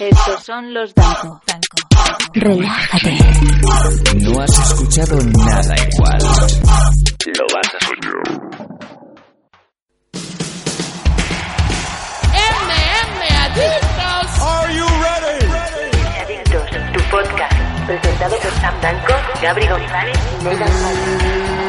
Estos son los Danco. Relájate. No has escuchado nada igual. Lo vas a escuchar. MM Adictos. Adictos, tu podcast. Presentado por Sam Danco, Gabri González y Megan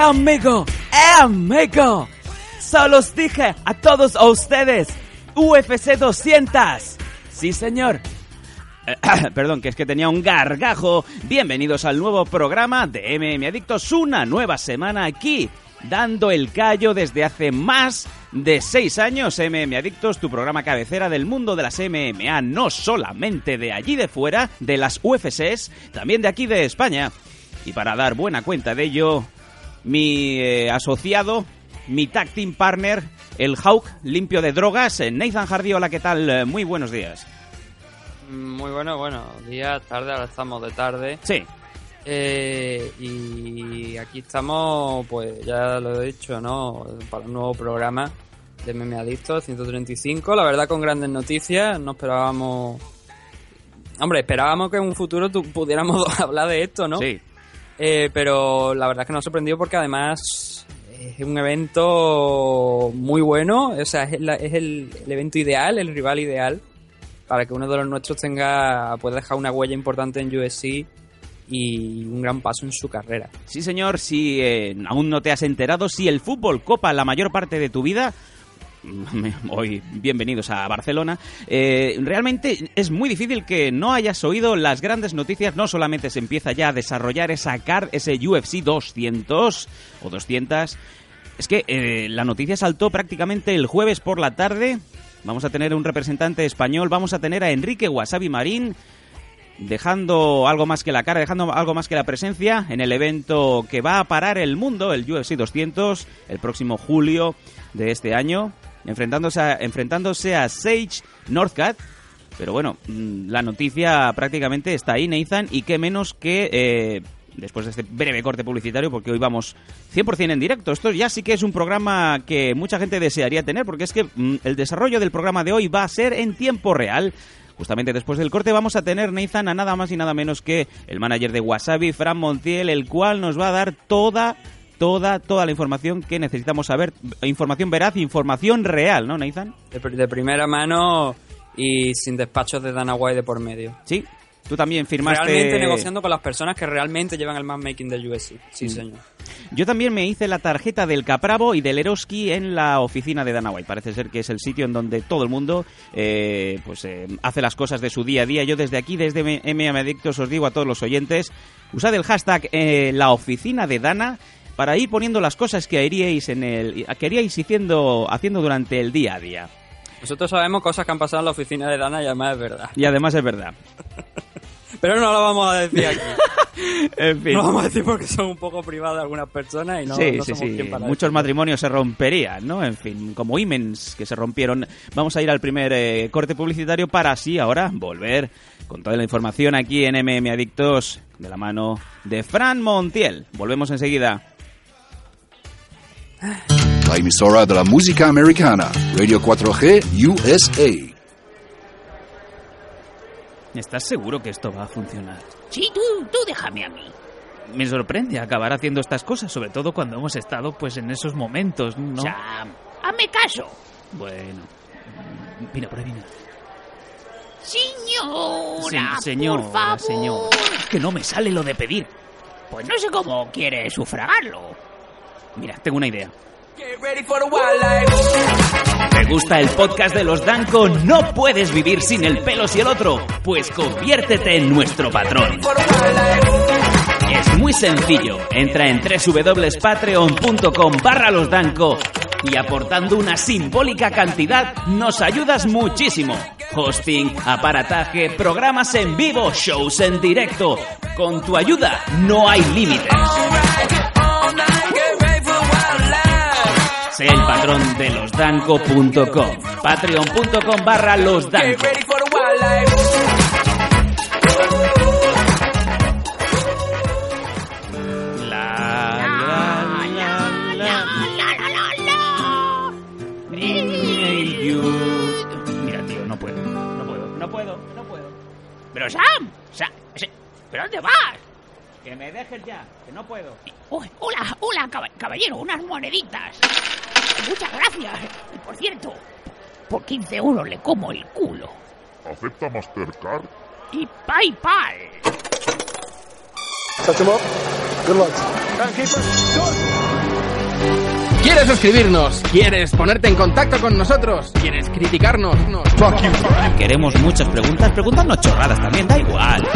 ¡Eh, amigo! ¡Eh, amigo! Solo os dije a todos ustedes, UFC 200. Sí, señor. Perdón, que es que tenía un gargajo. Bienvenidos al nuevo programa de MM Adictos. Una nueva semana aquí, dando el callo desde hace más de seis años. MM Adictos, tu programa cabecera del mundo de las MMA, no solamente de allí de fuera, de las UFCs, también de aquí de España. Y para dar buena cuenta de ello, mi eh, asociado, mi tag team partner, el Hawk limpio de drogas, eh, Nathan Hardy. Hola, ¿qué tal? Eh, Muy buenos días. Muy bueno, bueno, día, tarde, ahora estamos de tarde. Sí, Eh, y aquí estamos, pues ya lo he dicho, ¿no? Para un nuevo programa de Meme Adictos 135. La verdad, con grandes noticias. No esperábamos. Hombre, esperábamos que en un futuro tu- pudiéramos hablar de esto, ¿no? sí. Eh, pero la verdad es que nos ha sorprendido porque además es un evento muy bueno. O sea, es, la- es el, evento ideal, el rival ideal para que uno de los nuestros tenga pueda dejar una huella importante en USC y un gran paso en su carrera. Sí, señor, si eh, aún no te has enterado, si el fútbol copa la mayor parte de tu vida, hoy bienvenidos a Barcelona, eh, realmente es muy difícil que no hayas oído las grandes noticias, no solamente se empieza ya a desarrollar esa car, ese UFC 200 o 200, es que eh, la noticia saltó prácticamente el jueves por la tarde, vamos a tener un representante español, vamos a tener a Enrique Wasabi Marín, dejando algo más que la cara, dejando algo más que la presencia en el evento que va a parar el mundo, el UFC 200, el próximo julio de este año, enfrentándose a, enfrentándose a Sage Northcutt. Pero bueno, mm, la noticia prácticamente está ahí, Nathan, y qué menos que... eh, Después de este breve corte publicitario, porque hoy vamos 100% en directo. Esto ya sí que es un programa que mucha gente desearía tener, porque es que mm, el desarrollo del programa de hoy va a ser en tiempo real. Justamente después del corte vamos a tener, Nathan, a nada más y nada menos que el manager de Wasabi, Fran Montiel, el cual nos va a dar toda, toda, toda la información que necesitamos saber. Información veraz, información real, ¿no, Nathan? De, pr- de primera mano y sin despachos de Dana White de por medio. Sí. Tú también firmaste... Realmente negociando con las personas que realmente llevan el matchmaking del USC. Sí, señor. Yo también me hice la tarjeta del Capravo y del Eroski en la oficina de Dana White. Parece ser que es el sitio en donde todo el mundo eh, pues eh, hace las cosas de su día a día. Yo desde aquí, desde MM Adictos, os digo a todos los oyentes, usad el hashtag eh, la oficina de Dana para ir poniendo las cosas que haríais en el que haríais haciendo, haciendo durante el día a día. Nosotros sabemos cosas que han pasado en la oficina de Dana y además es verdad. Y además es verdad. Pero no lo vamos a decir aquí. En fin. No lo vamos a decir porque son un poco privadas algunas personas y no, sí, no sí, somos sí. quien para Muchos matrimonios se romperían, ¿no? En fin, como imens que se rompieron. Vamos a ir al primer eh, corte publicitario para así ahora volver con toda la información aquí en MM Adictos de la mano de Fran Montiel. Volvemos enseguida. La emisora de la música americana, Radio 4G USA. ¿Estás seguro que esto va a funcionar? Sí, tú, tú déjame a mí. Me sorprende acabar haciendo estas cosas, sobre todo cuando hemos estado pues en esos momentos, ¿no? Sam, hazme caso. Bueno. Mira, por ahí viene. Señora, Sí, señor, por favor. señor. Es que no me sale lo de pedir. Pues no sé cómo quiere sufragarlo. Mira, tengo una idea. ¿Te gusta el podcast de los Danco? ¿No puedes vivir sin el pelo y el otro? Pues conviértete en nuestro patrón. Es muy sencillo. Entra en www.patreon.com barra los Danco y aportando una simbólica cantidad nos ayudas muchísimo. Hosting, aparataje, programas en vivo, shows en directo. Con tu ayuda no hay límites. losdanco.com. Patreon.com barra losdanco. Mira, tío, no puedo. No puedo, no puedo, no puedo. Pero Sam, Sam, ¿pero dónde vas? Que me dejes ya, que no puedo. Uy, hola, hola, caba- caballero, unas moneditas. Muchas gracias. Y por cierto, por 15 euros le como el culo. ¿Acepta Mastercard? Y PayPal. ¿Quieres suscribirnos? ¿Quieres ponerte en contacto con nosotros? ¿Quieres criticarnos? Queremos muchas preguntas, preguntarnos chorradas también, da igual.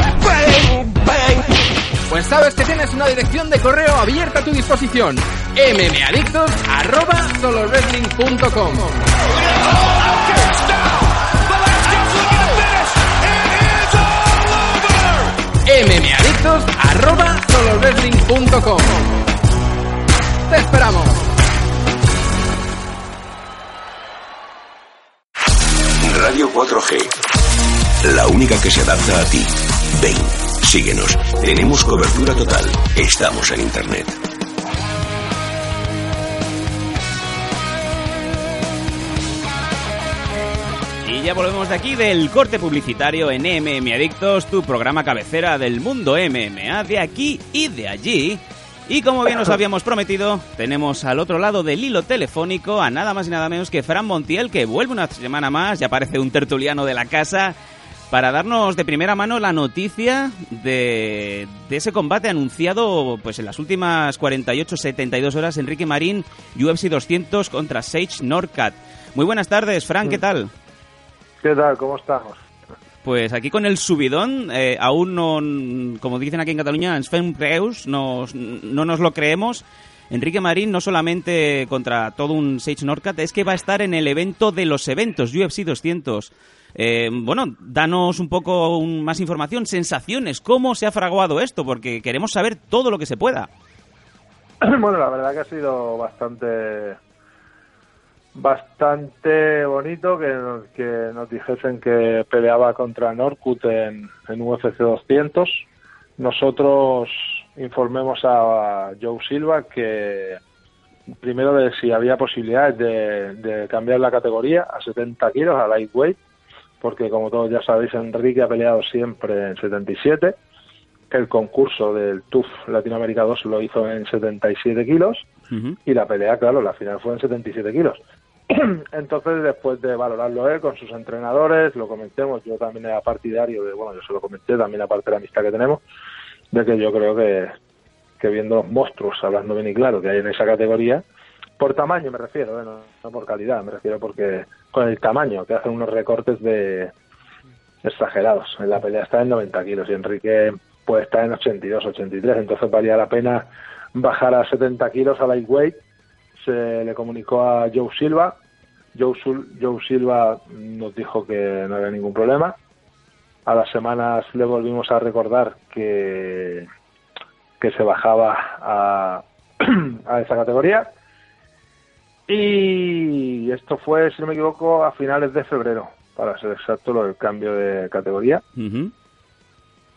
Pues sabes que tienes una dirección de correo abierta a tu disposición. mmadictos@solowrestling.com. mmadictos@solowrestling.com. Te esperamos. Radio 4G. La única que se adapta a ti. Ven, síguenos. Tenemos cobertura total. Estamos en Internet. Y ya volvemos de aquí del corte publicitario en MM Adictos, tu programa cabecera del mundo MMA, de aquí y de allí. Y como bien os habíamos prometido, tenemos al otro lado del hilo telefónico a nada más y nada menos que Fran Montiel, que vuelve una semana más, ya parece un tertuliano de la casa, para darnos de primera mano la noticia de, de ese combate anunciado pues en las últimas 48-72 horas, Enrique Marín, UFC 200 contra Sage Norcat. Muy buenas tardes, Fran, ¿qué tal? ¿Qué tal? ¿Cómo estamos? Pues aquí con el subidón, eh, aún no, como dicen aquí en Cataluña, en Sven Preus, nos- no nos lo creemos. Enrique Marín no solamente contra todo un Sage Norcat, es que va a estar en el evento de los eventos, UFC 200. Eh, bueno, danos un poco un- más información, sensaciones, cómo se ha fraguado esto, porque queremos saber todo lo que se pueda. bueno, la verdad que ha sido bastante bastante bonito que nos, dijesen que peleaba contra Norcut en, en UFC 200. Nosotros informemos a Joe Silva que primero de si había posibilidades de, de cambiar la categoría a 70 kilos, a lightweight, porque como todos ya sabéis, Enrique ha peleado siempre en 77. El concurso del TUF Latinoamérica 2 lo hizo en 77 kilos y la pelea, claro, la final fue en 77 kilos. Entonces, después de valorarlo él con sus entrenadores, lo comentemos, yo también era partidario de, bueno, yo se lo comenté también aparte de la amistad que tenemos, de que yo creo que, que viendo los monstruos, hablando bien y claro, que hay en esa categoría, por tamaño me refiero, ¿eh? no, no por calidad, me refiero porque con el tamaño, que hacen unos recortes de exagerados. En la pelea está en 90 kilos y Enrique pues está en 82, 83, entonces valía la pena bajar a 70 kilos a lightweight. Se le comunicó a Joe Silva. Joe, Sul- Joe Silva nos dijo que no había ningún problema. A las semanas le volvimos a recordar que, que se bajaba a, a esa categoría. Y esto fue, si no me equivoco, a finales de febrero, para ser exacto, lo del cambio de categoría. Ujú.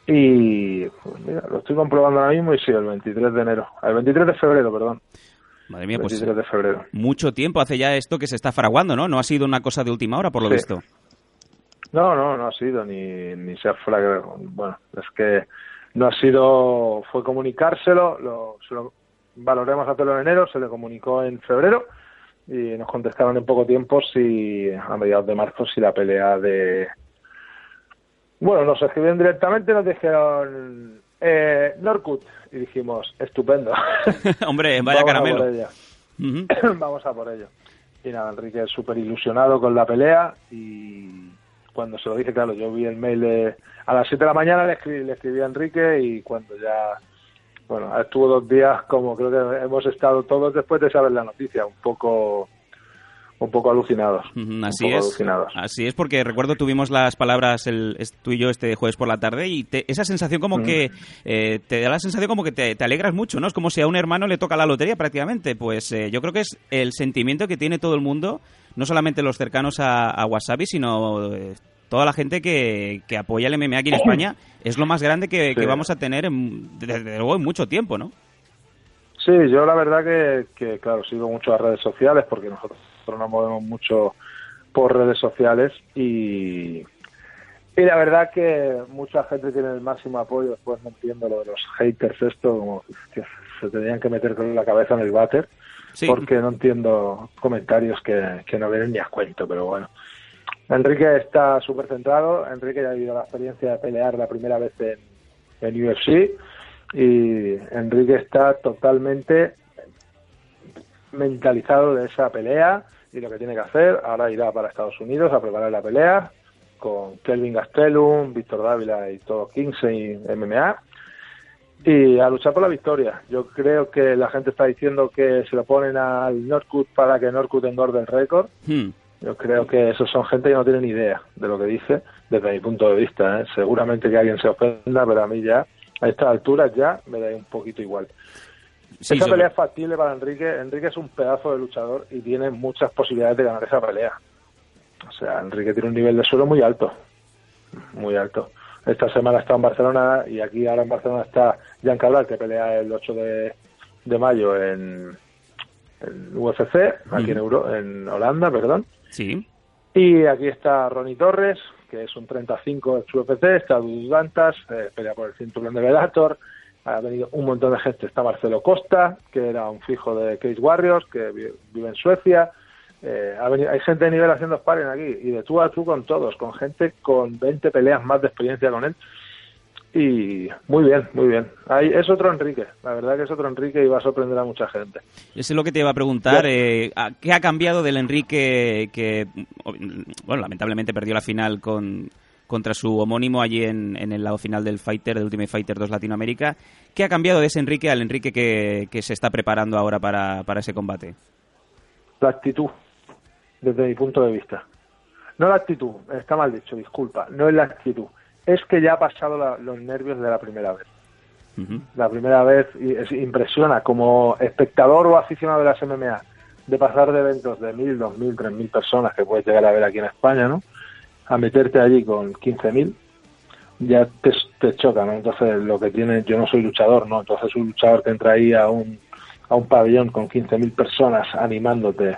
Y pues mira, lo estoy comprobando ahora mismo y sí, el 23 de enero. El 23 de febrero, perdón. Madre mía, pues 23 de febrero. mucho tiempo hace ya esto que se está fraguando, ¿no? No ha sido una cosa de última hora, por lo Sí. visto. No, no, no ha sido ni, ni se ha flag- Bueno, es que no ha sido. Fue comunicárselo, lo, se lo valoremos hacerlo en enero, se le comunicó en febrero y nos contestaron en poco tiempo si a mediados de marzo si la pelea de. Bueno, nos escribieron directamente, nos dijeron eh, Norcut y dijimos estupendo. Hombre, vaya Vamos a caramelo. Ujú. Vamos a por ello. Y nada, Enrique es súper ilusionado con la pelea y cuando se lo dije, claro, yo vi el mail de... A las 7 de la mañana le escribí, le escribí a Enrique y cuando ya... Bueno, estuvo dos días como creo que hemos estado todos después de saber la noticia, un poco un poco alucinados. Así poco es. alucinados. Así es, porque recuerdo tuvimos las palabras el, tú y yo este jueves por la tarde y te- esa sensación como Mm. que eh, te da la sensación como que te, te alegras mucho, ¿no? Es como si a un hermano le toca la lotería prácticamente. Pues eh, yo creo que es el sentimiento que tiene todo el mundo, no solamente los cercanos a, a Wasabi, sino eh, toda la gente que, que apoya el MMA aquí en España. Es lo más grande que, vamos a tener en- desde luego en mucho tiempo, ¿no? Sí, yo la verdad que, que, claro, sigo mucho las redes sociales porque nosotros nos movemos mucho por redes sociales y, y la verdad que mucha gente tiene el máximo apoyo. Después no entiendo lo de los haters, esto, como que se tenían que meter con la cabeza en el váter Sí. porque no entiendo comentarios que, que no vienen ni a cuento, pero bueno. Enrique está súper centrado. Enrique ya ha vivido la experiencia de pelear la primera vez en, UFC y Enrique está totalmente mentalizado de esa pelea y lo que tiene que hacer. Ahora irá para Estados Unidos a preparar la pelea con Kelvin Gastelum, Víctor Dávila y todo Kingsey MMA y a luchar por la victoria. Yo creo que la gente está diciendo que se lo ponen al Norcut para que Norcut engorde el récord. Hmm. Yo creo que esos son gente que no tiene ni idea de lo que dice, desde mi punto de vista. ¿eh? Seguramente que alguien se ofenda, pero a mí ya, a estas alturas ya me da un poquito igual. Sí, esa sobre- pelea es factible para Enrique. Enrique es un pedazo de luchador y tiene muchas posibilidades de ganar esa pelea. O sea, Enrique tiene un nivel de suelo muy alto. Muy alto. Esta semana está en Barcelona y aquí ahora en Barcelona está Jan Cabral, que pelea el 8 de, de mayo en, en UFC, aquí en, Euro, en Holanda, perdón. Sí. Y aquí está Ronnie Torres, que es un 35 ex UFC, está Dudu Dantas, eh, pelea por el cinturón de Velator, ha venido un montón de gente, está Marcelo Costa, que era un fijo de Cage Warriors, que vi- vive en Suecia, eh, ha venido- hay gente de nivel haciendo sparring aquí, y de tú a tú con todos, con gente con 20 peleas más de experiencia con él, y muy bien, muy bien. Ahí es otro Enrique, la verdad que es otro Enrique y va a sorprender a mucha gente. Eso es lo que te iba a preguntar. Eh, ¿a- ¿Qué ha cambiado del Enrique que, bueno, lamentablemente perdió la final con, contra su homónimo allí en, en el lado final del Fighter, del Ultimate Fighter 2 Latinoamérica? ¿Qué ha cambiado de ese Enrique al Enrique que, que se está preparando ahora para, para ese combate? la actitud, desde mi punto de vista. No la actitud, está mal dicho, disculpa, no es la actitud. Es que ya ha pasado la- los nervios de la primera vez. La primera vez y es, impresiona como espectador o aficionado de las MMA de pasar de eventos de mil, dos mil, tres mil personas que puedes llegar a ver aquí en España, ¿no? A meterte allí con 15.000 ya te, te choca, ¿no? Entonces lo que tiene, yo no soy luchador, ¿no? Entonces un luchador que entra ahí a un, a un pabellón con 15.000 personas animándote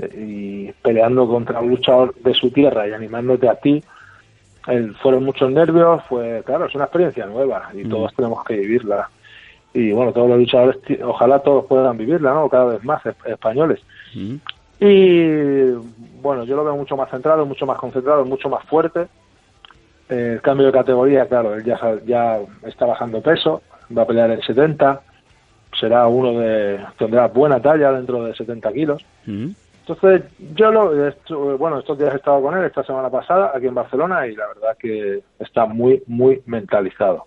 eh, y peleando contra un luchador de su tierra y animándote a ti, fueron muchos nervios, fue, claro, es una experiencia nueva y Mm. todos tenemos que vivirla. Y bueno, todos los luchadores, ojalá todos puedan vivirla, ¿no? Cada vez más, es- españoles. Y bueno, yo lo veo mucho más centrado, mucho más concentrado, mucho más fuerte. Eh, el cambio de categoría, claro, él ya, ya está bajando peso, va a pelear en 70, será uno de, tendrá buena talla dentro de 70 kilos. Entonces, yo lo, esto- bueno, estos días he estado con él, esta semana pasada, aquí en Barcelona, y la verdad que está muy, muy mentalizado.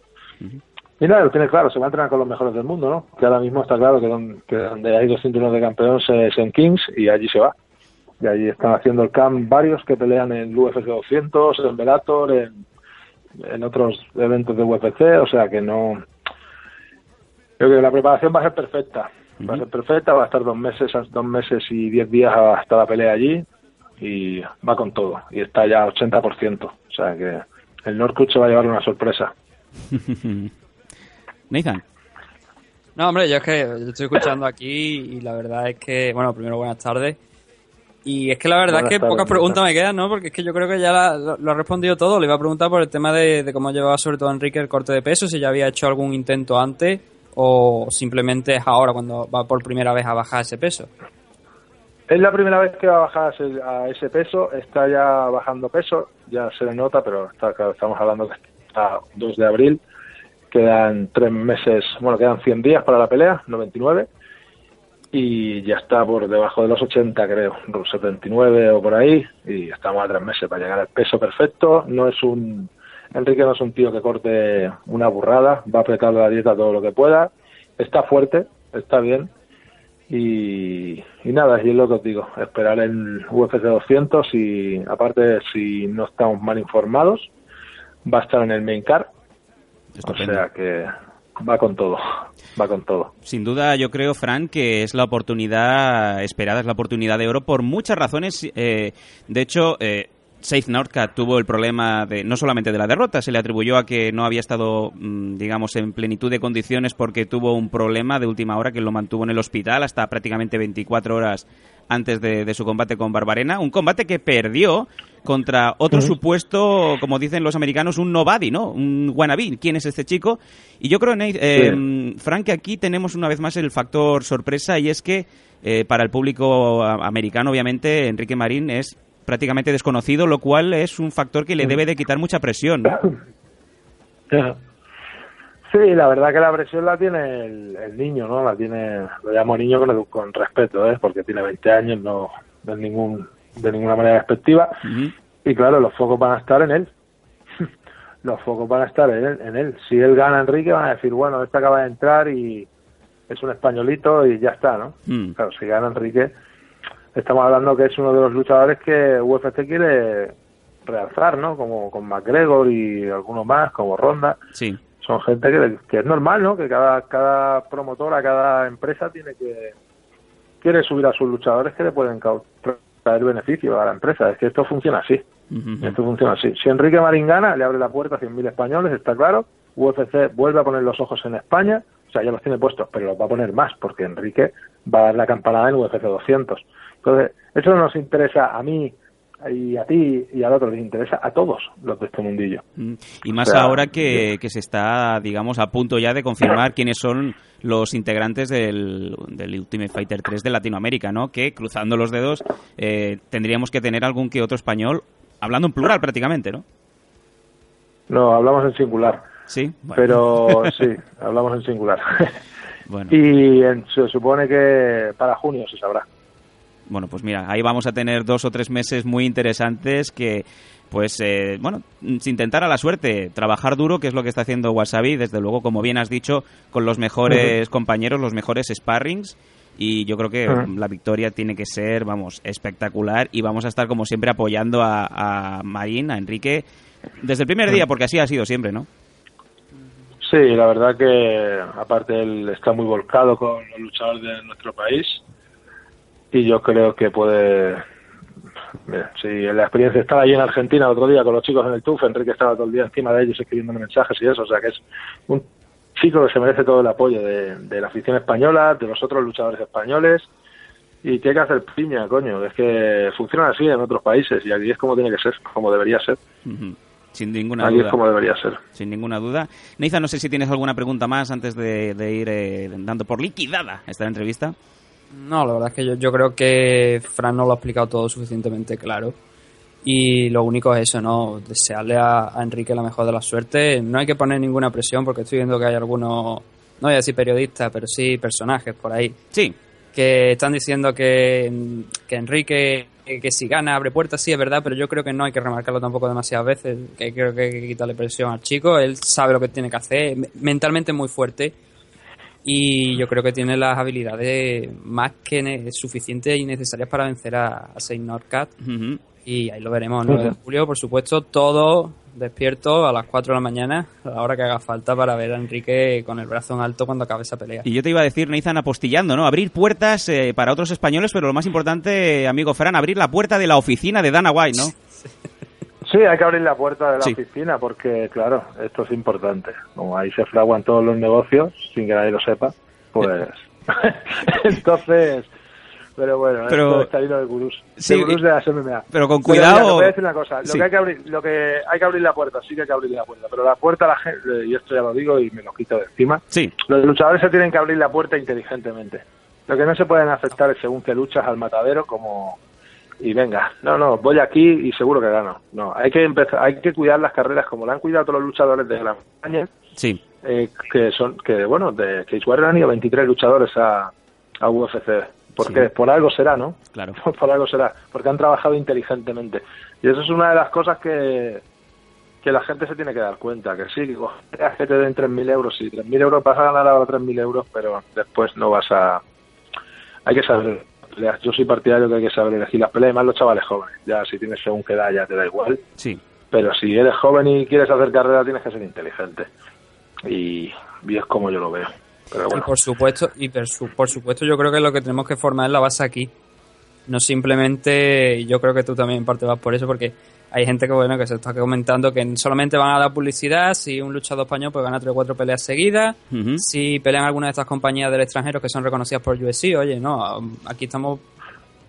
Y nada, lo tiene claro, se va a entrenar con los mejores del mundo, ¿no? Que ahora mismo está claro que, don- que donde hay dos cinturones de campeón es en Kings y allí se va. Y allí están haciendo el camp varios que pelean en el UFC 200, en Bellator, en, en otros eventos de UFC, o sea que no... Creo que la preparación va a ser perfecta. Va a ser perfecta, va a estar dos meses, dos meses y diez días hasta la pelea allí y va con todo. Y está ya 80%. O sea que el Norcut se va a llevar una sorpresa. Nathan. No, hombre, yo es que yo estoy escuchando aquí y la verdad es que, bueno, primero buenas tardes. Y es que la verdad Buenas es que pocas preguntas me quedan, ¿no? Porque es que yo creo que ya la- lo, lo ha respondido todo. Le iba a preguntar por el tema de, de cómo llevaba sobre todo Enrique el corte de peso, si ya había hecho algún intento antes o simplemente es ahora cuando va por primera vez a bajar ese peso. Es la primera vez que va a bajar a ese- peso, está ya bajando peso, ya se le nota, pero está claro, estamos hablando que está 2 de abril, quedan tres meses, bueno, quedan 100 días para la pelea, 99, y ya está por debajo de los 80, creo, 79 o por ahí, y estamos a tres meses para llegar al peso perfecto. No es un. Enrique no es un tío que corte una burrada, va a apretar la dieta todo lo que pueda, está fuerte, está bien, Y, y nada, y es lo que os digo, esperar el UFC 200 y aparte si no estamos mal informados, va a estar en el main car. Estupendo. O sea que va con todo, va con todo. Sin duda, yo creo, Fran, que es la oportunidad esperada, es la oportunidad de oro por muchas razones. Eh, de hecho, eh, Safe Northcat tuvo el problema de no solamente de la derrota, se le atribuyó a que no había estado, mm, digamos, en plenitud de condiciones porque tuvo un problema de última hora que lo mantuvo en el hospital hasta prácticamente 24 horas antes de, de su combate con Barbarena. Un combate que perdió contra otro supuesto, como dicen los americanos, un nobody, ¿no? Un wannabe. ¿Quién es este chico? Y yo creo, Nate, eh, Frank, que aquí tenemos una vez más el factor sorpresa y es que eh, para el público americano, obviamente, Enrique Marín es prácticamente desconocido, lo cual es un factor que le debe de quitar mucha presión. Sí, la verdad que la presión la tiene el, el niño, ¿no? La tiene, lo llamo niño con, con respeto, ¿eh? Porque tiene 20 años, no de ningún de ninguna manera despectiva. Y claro, los focos van a estar en él. los focos van a estar en él, en él. Si él gana Enrique, van a decir, bueno, este acaba de entrar y es un españolito y ya está, ¿no? Mm. Claro, si gana Enrique, estamos hablando que es uno de los luchadores que UFC quiere realzar, ¿no? Como con McGregor y algunos más, como Ronda. Sí. Son gente que, que es normal, ¿no? Que cada, cada promotora, cada empresa tiene que quiere subir a sus luchadores que le pueden traer beneficio a la empresa. Es que esto funciona así. Esto funciona así. Si Enrique Marín gana, le abre la puerta a 100.000 españoles, está claro. UFC vuelve a poner los ojos en España. O sea, ya los tiene puestos, pero los va a poner más, porque Enrique va a dar la campanada en UFC 200. Entonces, eso no nos interesa a mí y a ti y al otro, les interesa a todos los de este mundillo. Mm. Y más O sea, ahora que, que se está, digamos, a punto ya de confirmar quiénes son los integrantes del, del Ultimate Fighter 3 de Latinoamérica, ¿no? Que, cruzando los dedos, eh, tendríamos que tener algún que otro español, hablando en plural prácticamente, ¿no? No, hablamos en singular. Sí. Pero sí, hablamos en singular. Bueno. Y en- se supone que para junio se sabrá. Bueno, pues mira, ahí vamos a tener dos o tres meses muy interesantes que, pues, eh, bueno, sin tentar a la suerte, trabajar duro, que es lo que está haciendo Wasabi, desde luego, como bien has dicho, con los mejores compañeros, los mejores sparrings. Y yo creo que la victoria tiene que ser, vamos, espectacular. Y vamos a estar, como siempre, apoyando a, a Marín, a Enrique, desde el primer día, porque así ha sido siempre, ¿no? Sí, la verdad que aparte él está muy volcado con los luchadores de nuestro país y yo creo que puede... Mira, si la experiencia estaba allí en Argentina el otro día con los chicos en el TUF, Enrique estaba todo el día encima de ellos escribiéndome mensajes y eso, o sea que es un chico que se merece todo el apoyo de, de la afición española, de los otros luchadores españoles y que hay que hacer piña, coño, es que funciona así en otros países y aquí es como tiene que ser, como debería ser. Ujú. Sin ninguna Aquí duda. es como debería ser. Sin ninguna duda. Neiza, no sé si tienes alguna pregunta más antes de, de ir eh, dando por liquidada esta entrevista. No, la verdad es que yo, yo creo que Fran no lo ha explicado todo suficientemente claro. Y lo único es eso, ¿no? Desearle a, a Enrique la mejor de la suerte. No hay que poner ninguna presión porque estoy viendo que hay algunos, no voy a decir periodistas, pero sí personajes por ahí. Sí. Que están diciendo que, que Enrique, que si gana abre puertas, sí es verdad, pero yo creo que no hay que remarcarlo tampoco demasiadas veces. Que creo que hay que quitarle presión al chico. Él sabe lo que tiene que hacer. Mentalmente es muy fuerte y yo creo que tiene las habilidades más que ne- suficientes y necesarias para vencer a, a Saint Norcat y ahí lo veremos el 9 de julio por supuesto todo despierto a las 4 de la mañana a la hora que haga falta para ver a Enrique con el brazo en alto cuando acabe esa pelea. Y yo te iba a decir, Neizan, apostillando, ¿no? Abrir puertas eh, para otros españoles, pero lo más importante, amigo Fran, abrir la puerta de la oficina de Dana White, ¿no? Sí, hay que abrir la puerta de la Sí. oficina porque, claro, esto es importante. Como ahí se fraguan todos los negocios sin que nadie lo sepa, pues... Entonces... Pero bueno, Pero- esto está lleno de gurús. Sí, de gurús de las MMA. pero con mira, cuidado- te voy a decir una cosa. Lo Sí. que hay que abrir, lo que hay que abrir la puerta, sí que hay que abrir la puerta. Pero la puerta, la gente, y esto ya lo digo y me lo quito de encima. Sí. Los luchadores se tienen que abrir la puerta inteligentemente. Lo que no se pueden aceptar es según que luchas al matadero como y venga, no, no, voy aquí y seguro que gano. No, hay que empezar, hay que cuidar las carreras como la han cuidado todos los luchadores de Gran Bretaña, Sí. eh, que son, que bueno, de Cage Warrior han ido 23 luchadores a, a UFC. Porque Sí. por algo será, ¿no? Claro. por algo será, porque han trabajado inteligentemente. Y eso es una de las cosas que, que la gente se tiene que dar cuenta, que sí, que te den 3.000 euros, sí, 3.000 euros vas a ganar ahora 3.000 euros, pero después no vas a hay que saber peleas. Yo soy partidario que hay que saber elegir las peleas, y más los chavales jóvenes. Ya si tienes según qué edad ya te da igual. Sí. Pero si eres joven y quieres hacer carrera tienes que ser inteligente. Y, y es como yo lo veo. Pero Y bueno. por supuesto, y por, su- por supuesto yo creo que lo que tenemos que formar es la base aquí. No simplemente, y yo creo que tú también en parte vas por eso, porque hay gente que bueno que se está comentando que solamente van a dar publicidad si un luchador español pues gana tres o cuatro peleas seguidas, Ujú. si pelean alguna de estas compañías del extranjero que son reconocidas por UFC, oye, no, aquí estamos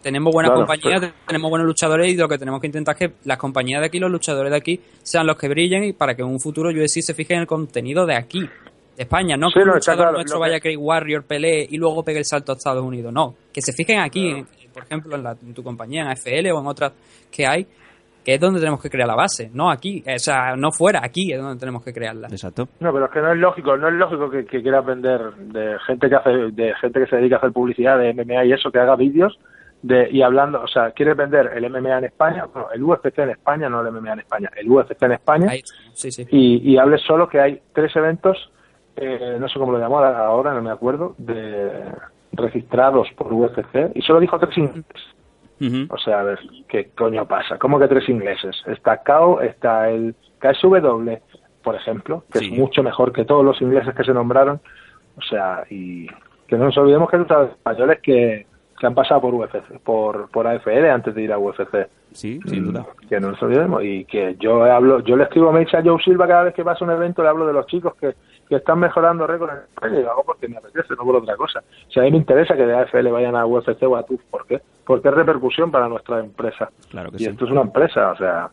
tenemos buena Claro, compañía, pero- tenemos buenos luchadores y lo que tenemos que intentar es que las compañías de aquí, los luchadores de aquí, sean los que brillen y para que en un futuro UFC se fije en el contenido de aquí, de España, no Sí, que un no, luchador claro, nuestro que- vaya a Craig Warrior, pelee y luego pegue el salto a Estados Unidos, no, que se fijen aquí, en- por ejemplo, en, la- en tu compañía, en AFL o en otras que hay, que es donde tenemos que crear la base, no aquí, o sea, no fuera, aquí es donde tenemos que crearla. Exacto. No, pero es que no es lógico, no es lógico que, que quieras vender de gente que hace, de gente que se dedica a hacer publicidad de MMA y eso, que haga vídeos de y hablando, o sea, quieres vender el MMA en España, bueno, el UFC en España, no el MMA en España, el UFC en España, Ahí, sí, sí. y, y hables solo que hay tres eventos, eh, no sé cómo lo llamó ahora, no me acuerdo, de registrados por UFC, y solo dijo tres ingleses. O sea, a ver, ¿qué coño pasa? ¿Cómo que tres ingleses? Está KO, está el KSW, por ejemplo, que Sí. es mucho mejor que todos los ingleses que se nombraron. O sea, y que no nos olvidemos que hay luchadores españoles que, que han pasado por UFC, por, por AFL antes de ir a UFC. Sí, sin duda. Que no nos olvidemos. Y que yo hablo, yo le escribo a Joe Silva cada vez que pasa un evento, le hablo de los chicos que, que están mejorando récord en España y lo hago porque me apetece, no por otra cosa. Sea, a mí me interesa que de AFL vayan a UFC o a TUF. ¿Por qué? Porque es repercusión para nuestra empresa. Claro que Y sí. esto es una empresa, o sea.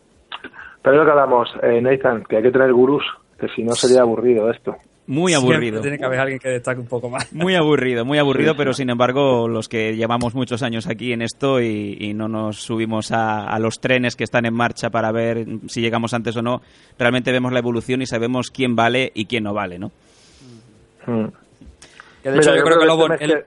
Pero es lo que hablamos, eh, Nathan, que hay que tener gurús, que si no sería aburrido esto. Muy Siempre aburrido. Tiene que haber alguien que destaque un poco más. Muy aburrido, muy aburrido, pero sin embargo, los que llevamos muchos años aquí en esto y, y no nos subimos a, a los trenes que están en marcha para ver si llegamos antes o no, realmente vemos la evolución y sabemos quién vale y quién no vale, ¿no? Mm. Que de Mira, hecho yo, creo que lo el tema bon- es el- que-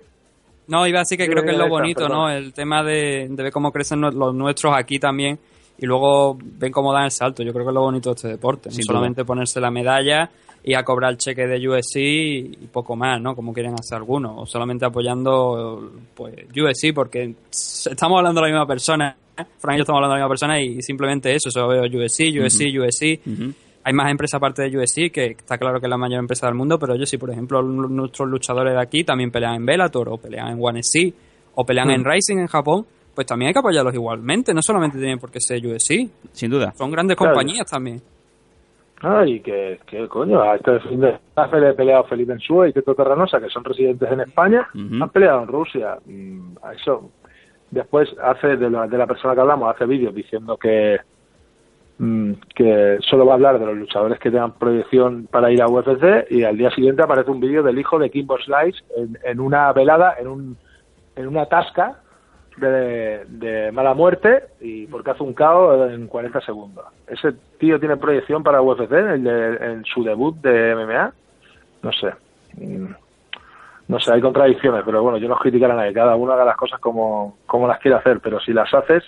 No, iba a decir que creo que es lo bonito. ¿no? El tema de, de ver cómo crecen los nuestros aquí también y luego ven cómo dan el salto. Yo creo que es lo bonito de este deporte. No Sin solamente ponerse la medalla y a cobrar el cheque de UFC y poco más, ¿no? Como quieren hacer algunos. O solamente apoyando pues UFC porque estamos hablando de la misma persona. ¿eh? Frank y yo estamos hablando de la misma persona y simplemente eso. Solo veo UFC, UFC, UFC. Ujú. Hay más empresas aparte de UFC, que está claro que es la mayor empresa del mundo, pero yo sí, por ejemplo, nuestros luchadores de aquí también pelean en Bellator, o pelean en One SC, o pelean en Rising en Japón, pues también hay que apoyarlos igualmente, no solamente tienen por qué ser UFC, Sin duda. son grandes Claro. compañías también. Ay, que, que coño, a este fin de semana he peleado Felipe Ensúa y Tito Terranosa, que son residentes en España, Ujú. han peleado en Rusia. Mm, a eso. Después hace de la, de la persona que hablamos, hace vídeos diciendo que mm, que solo va a hablar de los luchadores que tengan proyección para ir a UFC y al día siguiente aparece un vídeo del hijo de Kimbo Slice en, en una velada, en un en una tasca de, de mala muerte y porque hace un KO en 40 segundos. Ese tío tiene proyección para UFC en, de- en su debut de MMA. No sé. Mm, No sé, hay contradicciones, pero bueno, yo no criticar a nadie. Cada uno haga las cosas como, como las quiere hacer, pero si las haces,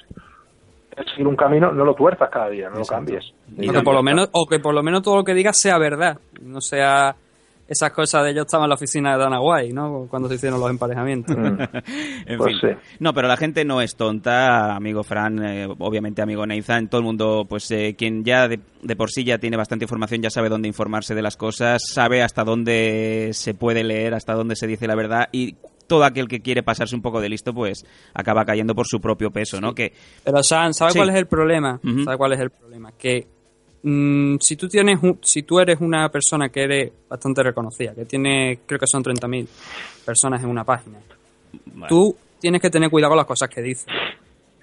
es seguir un camino, no lo tuerzas cada día, no lo cambies. O que, por lo menos, o que por lo menos todo lo que digas sea verdad, no sea esas cosas de yo estaba en la oficina de Dana White, ¿no? Cuando se hicieron los emparejamientos. En Pues fin. sí. No, pero la gente no es tonta, amigo Fran, eh, obviamente amigo Nathan, todo el mundo, pues eh, quien ya de, de por sí ya tiene bastante información, ya sabe dónde informarse de las cosas, sabe hasta dónde se puede leer, hasta dónde se dice la verdad y todo aquel que quiere pasarse un poco de listo, pues acaba cayendo por su propio peso, ¿no? Que Pero, San, ¿sabes Sí. cuál es el problema? Ujú. ¿Sabes cuál es el problema? Que mm, si tú tienes un- si tú eres una persona que eres bastante reconocida, que tiene, creo que son 30.000 personas en una página, tú tienes que tener cuidado con las cosas que dices.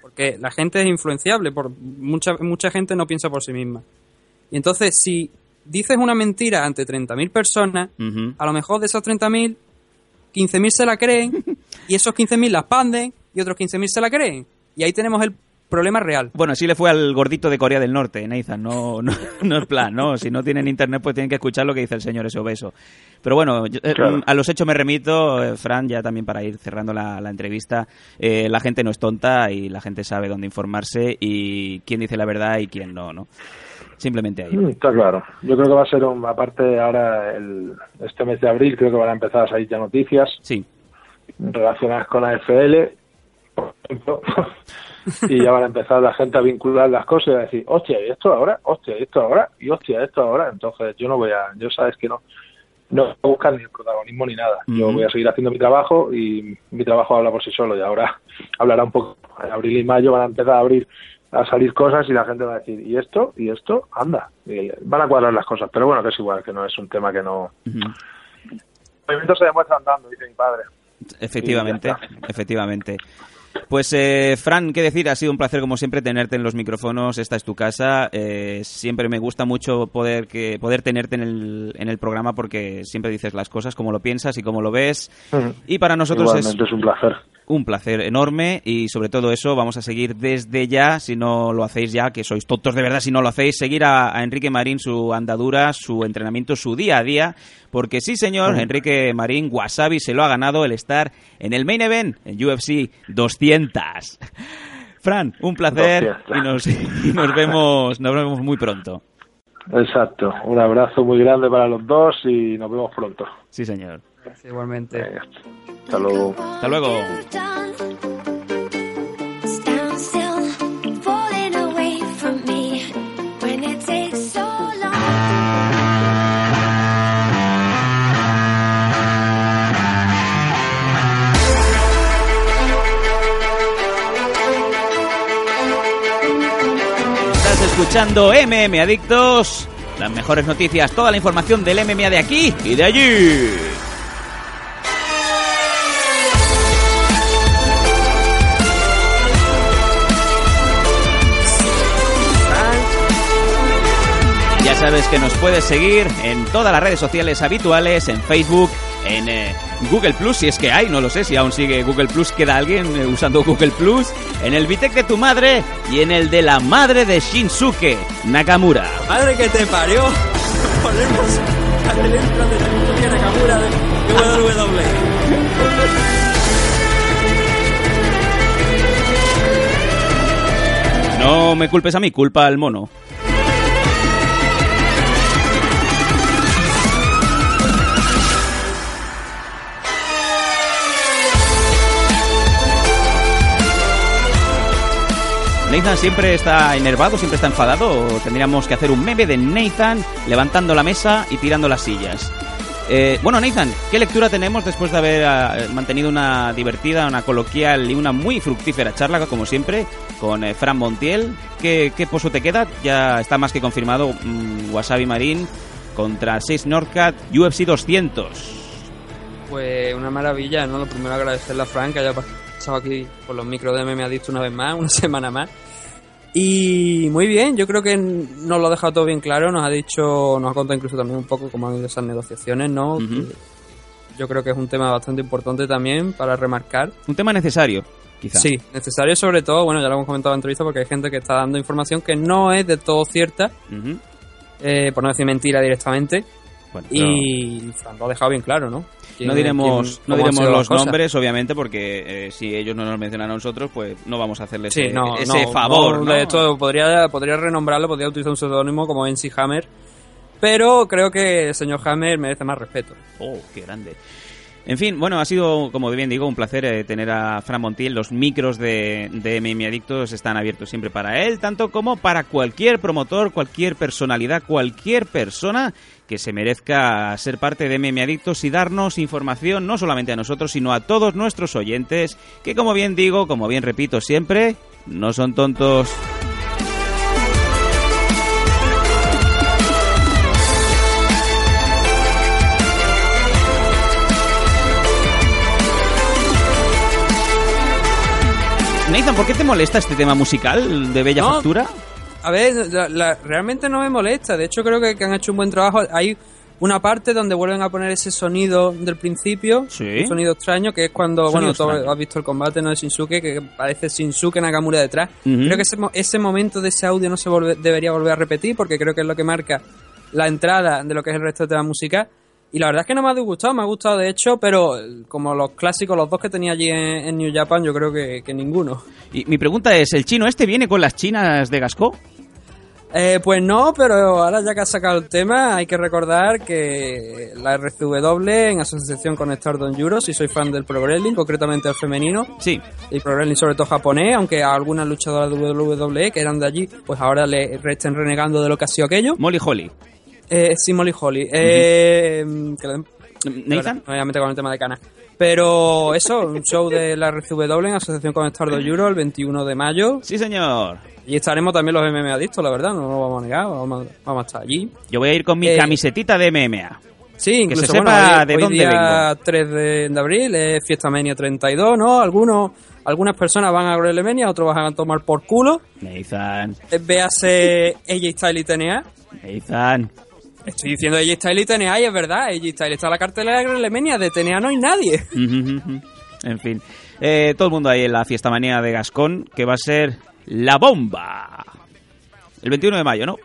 Porque la gente es influenciable, por mucha, mucha gente no piensa por sí misma. Y entonces, si dices una mentira ante 30.000 personas, a lo mejor de esos 30.000, 15.000 se la creen y esos 15.000 la expanden y otros 15.000 se la creen. Y ahí tenemos el problema real. Bueno, así le fue al gordito de Corea del Norte, Nathan, no, no, no es plan, ¿no? Si no tienen internet, pues tienen que escuchar lo que dice el señor ese obeso. Pero bueno, yo- eh, Claro. a los hechos me remito, eh, Fran, ya también para ir cerrando la, la entrevista. Eh, la gente no es tonta y la gente sabe dónde informarse y quién dice la verdad y quién no, ¿no? Simplemente ahí. Mm, Está claro. Yo creo que va a ser, un, aparte ahora, el, este mes de abril, creo que van a empezar a salir ya noticias. Sí. relacionadas con AFL, por ejemplo, y ya van a empezar la gente a vincular las cosas y a decir, hostia, ¿y esto ahora? Hostia, ¿y esto ahora? Y hostia, ¿esto ahora? Entonces yo no voy a, yo sabes que no, no voy a buscar ni el protagonismo ni nada. Yo voy a seguir haciendo mi trabajo y mi trabajo habla por sí solo y ahora hablará un poco. En abril y mayo van a empezar a abrir, a salir cosas y la gente va a decir, ¿y esto? ¿Y esto? Anda. Y van a cuadrar las cosas, pero bueno, que es igual, que no es un tema que no... Los movimientos se demuestran andando, dice mi padre. Efectivamente, efectivamente. Pues, eh, Fran, qué decir, ha sido un placer como siempre tenerte en los micrófonos, esta es tu casa, eh, siempre me gusta mucho poder que poder tenerte en el, en el programa porque siempre dices las cosas como lo piensas y como lo ves. Y para nosotros Igualmente es un placer. Un placer enorme y sobre todo eso vamos a seguir desde ya, si no lo hacéis ya, que sois tontos de verdad si no lo hacéis, seguir a, a Enrique Marín su andadura, su entrenamiento, su día a día, porque sí señor. Enrique Marín Wasabi se lo ha ganado el estar en el main event en UFC 200. Fran, un placer 200. y nos, y nos vemos nos vemos muy pronto. Exacto. Un abrazo muy grande para los dos y nos vemos pronto. Sí, señor. Igualmente. Hasta luego. Hasta luego. Escuchando MM Adictos, las mejores noticias, toda la información del MMA de aquí y de allí. Sabes que nos puedes seguir en todas las redes sociales habituales, en Facebook, en eh, Google Plus, si es que hay, no lo sé si aún sigue Google Plus, queda alguien eh, usando Google Plus, en el Vitec de tu madre y en el de la madre de Shinsuke Nakamura. Madre que te parió. Ponemos al de Shinsuke Nakamura de WWE. No me culpes a mí, culpa al mono. Nathan siempre está enervado, siempre está enfadado. Tendríamos que hacer un meme de Nathan levantando la mesa y tirando las sillas. Eh, bueno, Nathan, ¿qué lectura tenemos después de haber ah, mantenido una divertida, una coloquial y una muy fructífera charla, como siempre, con eh, Fran Montiel? ¿Qué, ¿Qué pozo te queda? Ya está más que confirmado mm, Wasabi Marín contra 6 Norcat UFC 200. Pues una maravilla, ¿no? Lo primero agradecerle a Frank que haya pasado aquí por los micros de MM ha dicho una vez más, una semana más. Y muy bien, yo creo que nos lo ha dejado todo bien claro, nos ha dicho, nos ha contado incluso también un poco cómo han ido esas negociaciones, ¿no? Yo creo que es un tema bastante importante también para remarcar. Un tema necesario, quizá. Sí, necesario sobre todo, bueno, ya lo hemos comentado en la entrevista porque hay gente que está dando información que no es de todo cierta, eh, por no decir mentira directamente. Bueno, y Fran lo ha dejado bien claro, ¿no? No diremos, no diremos los nombres, obviamente, porque eh, si ellos no nos mencionan a nosotros, pues no vamos a hacerles Sí, ese, no, ese no, favor. no, ¿no? De hecho, podría, podría renombrarlo, podría utilizar un seudónimo como NC Hammer. Pero creo que el señor Hammer merece más respeto. Oh, qué grande. En fin, bueno, ha sido, como bien digo, un placer eh, tener a Fran Montiel. Los micros de, de MM Adictos están abiertos siempre para él, tanto como para cualquier promotor, cualquier personalidad, cualquier persona que se merezca ser parte de MM Adictos y darnos información no solamente a nosotros, sino a todos nuestros oyentes, que como bien digo, como bien repito siempre, no son tontos. Nathan, ¿por qué te molesta este tema musical de Bella No, Factura? A ver, la- la- realmente no me molesta. De hecho, creo que, que han hecho un buen trabajo. Hay una parte donde vuelven a poner ese sonido del principio. Sí. Un sonido extraño, que es cuando, Sonido bueno, tú has visto el combate ¿no? de Shinsuke, que parece Shinsuke Nakamura detrás. Ujú. Creo que ese, ese momento de ese audio no se volve- debería volver a repetir, porque creo que es lo que marca la entrada de lo que es el resto de la música. Y la verdad es que no me ha disgustado, me ha gustado de hecho, pero eh, como los clásicos, los dos que tenía allí en, en New Japan, yo creo que, que ninguno. Y mi pregunta es, ¿el chino este viene con las chinas de Gascó? Eh, pues no, pero ahora ya que has sacado el tema, hay que recordar que la RCW, en asociación con Stardom Euro, si soy fan del Pro Wrestling, concretamente el femenino, sí. y Pro Wrestling sobre todo japonés, aunque a algunas luchadoras de WWE que eran de allí, pues ahora le estén renegando de lo que ha sido aquello. Molly Holly. Eh, sí, Molly Holly. Eh, que le- Nathan. Me voy a meter con el tema de Cana. Pero eso, un show de la RCW en asociación con Stardom Euro el 21 de mayo. Sí, señor. Y estaremos también los MMA adictos, la verdad, no lo vamos a negar, vamos a, vamos a estar allí. Yo voy a ir con mi Eh, camisetita de MMA. Sí, Que incluso se sepa bueno, hoy, de hoy dónde día vengo. 3 de, de abril es Fiesta Mania 32, ¿no? Algunos, algunas personas van a Grelemania, otros van a tomar por culo. Nathan. Eh, Véase AJ Style y TNA. Nathan. Estoy diciendo AJ Style y TNA y es verdad, AJ está en la cartelera de Grelemania, de TNA no hay nadie. en fin. Eh, todo el mundo ahí en la fiesta manía de Gascón, que va a ser la bomba. El 21 de mayo, ¿no?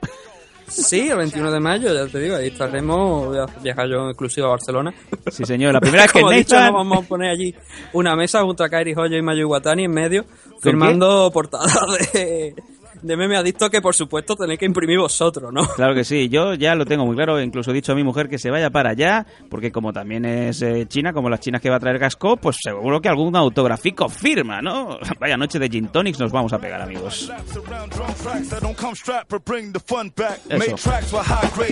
Sí, el 21 de mayo, ya te digo, ahí estaremos, voy a viajar yo en exclusiva a Barcelona. Sí, señor. La primera vez que dicho, Nathan... nos vamos a poner allí una mesa junto a Kairi Hoyo y Mayu Iwatani en medio, firmando portadas de, de meme adicto que por supuesto tenéis que imprimir vosotros, ¿no? Claro que sí, yo ya lo tengo muy claro, incluso he dicho a mi mujer que se vaya para allá, porque como también es eh, china, como las chinas que va a traer Gasco, pues seguro que algún autografico firma, ¿no? Vaya noche de gin tonics nos vamos a pegar, amigos. Eso.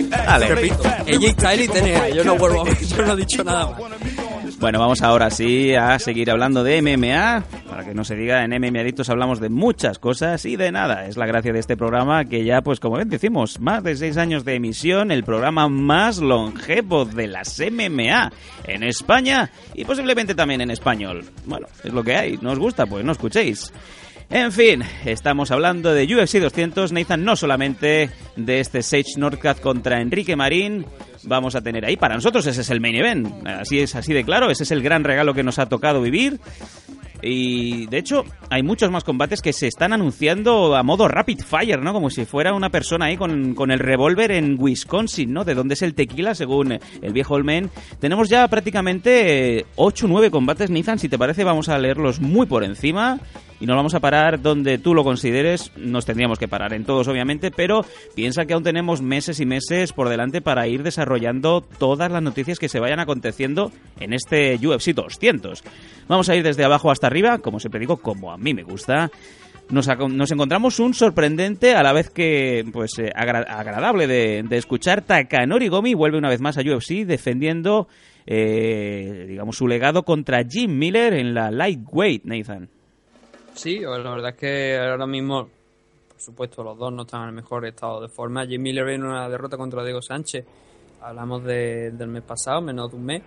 Dale. Repito, AJ Style y yo no vuelvo, yo no he dicho nada más. Bueno, vamos ahora sí a seguir hablando de MMA. Para que no se diga, en MMA Adictos hablamos de muchas cosas y de nada. Es la gracia de este programa que ya, pues como ven, decimos, más de seis años de emisión, el programa más longevo de las MMA en España y posiblemente también en español. Bueno, es lo que hay. ¿No os gusta? Pues no escuchéis. En fin, estamos hablando de UFC 200. Nathan, no solamente de este Sage Northcutt contra Enrique Marín. Vamos a tener ahí, para nosotros ese es el main event. Así es, así de claro. Ese es el gran regalo que nos ha tocado vivir. Y de hecho, hay muchos más combates que se están anunciando a modo rapid fire, ¿no? Como si fuera una persona ahí con, con el revólver en Wisconsin, ¿no? De dónde es el tequila, según el viejo Olmen. Tenemos ya prácticamente 8 o 9 combates, Nathan. Si te parece, vamos a leerlos muy por encima. Y nos vamos a parar donde tú lo consideres. Nos tendríamos que parar en todos, obviamente, pero piensa que aún tenemos meses y meses por delante para ir desarrollando todas las noticias que se vayan aconteciendo en este UFC 200. Vamos a ir desde abajo hasta arriba, como siempre digo, como a mí me gusta. Nos, encontramos un sorprendente, a la vez que pues eh, agra- agradable de, escuchar. Takanori Gomi vuelve una vez más a UFC defendiendo, eh, digamos, su legado contra Jim Miller en la lightweight, Nathan. Sí, la verdad es que ahora mismo, por supuesto, los dos no están en el mejor estado de forma. Jim Miller viene una derrota contra Diego Sánchez. Hablamos de- del mes pasado, menos de un mes.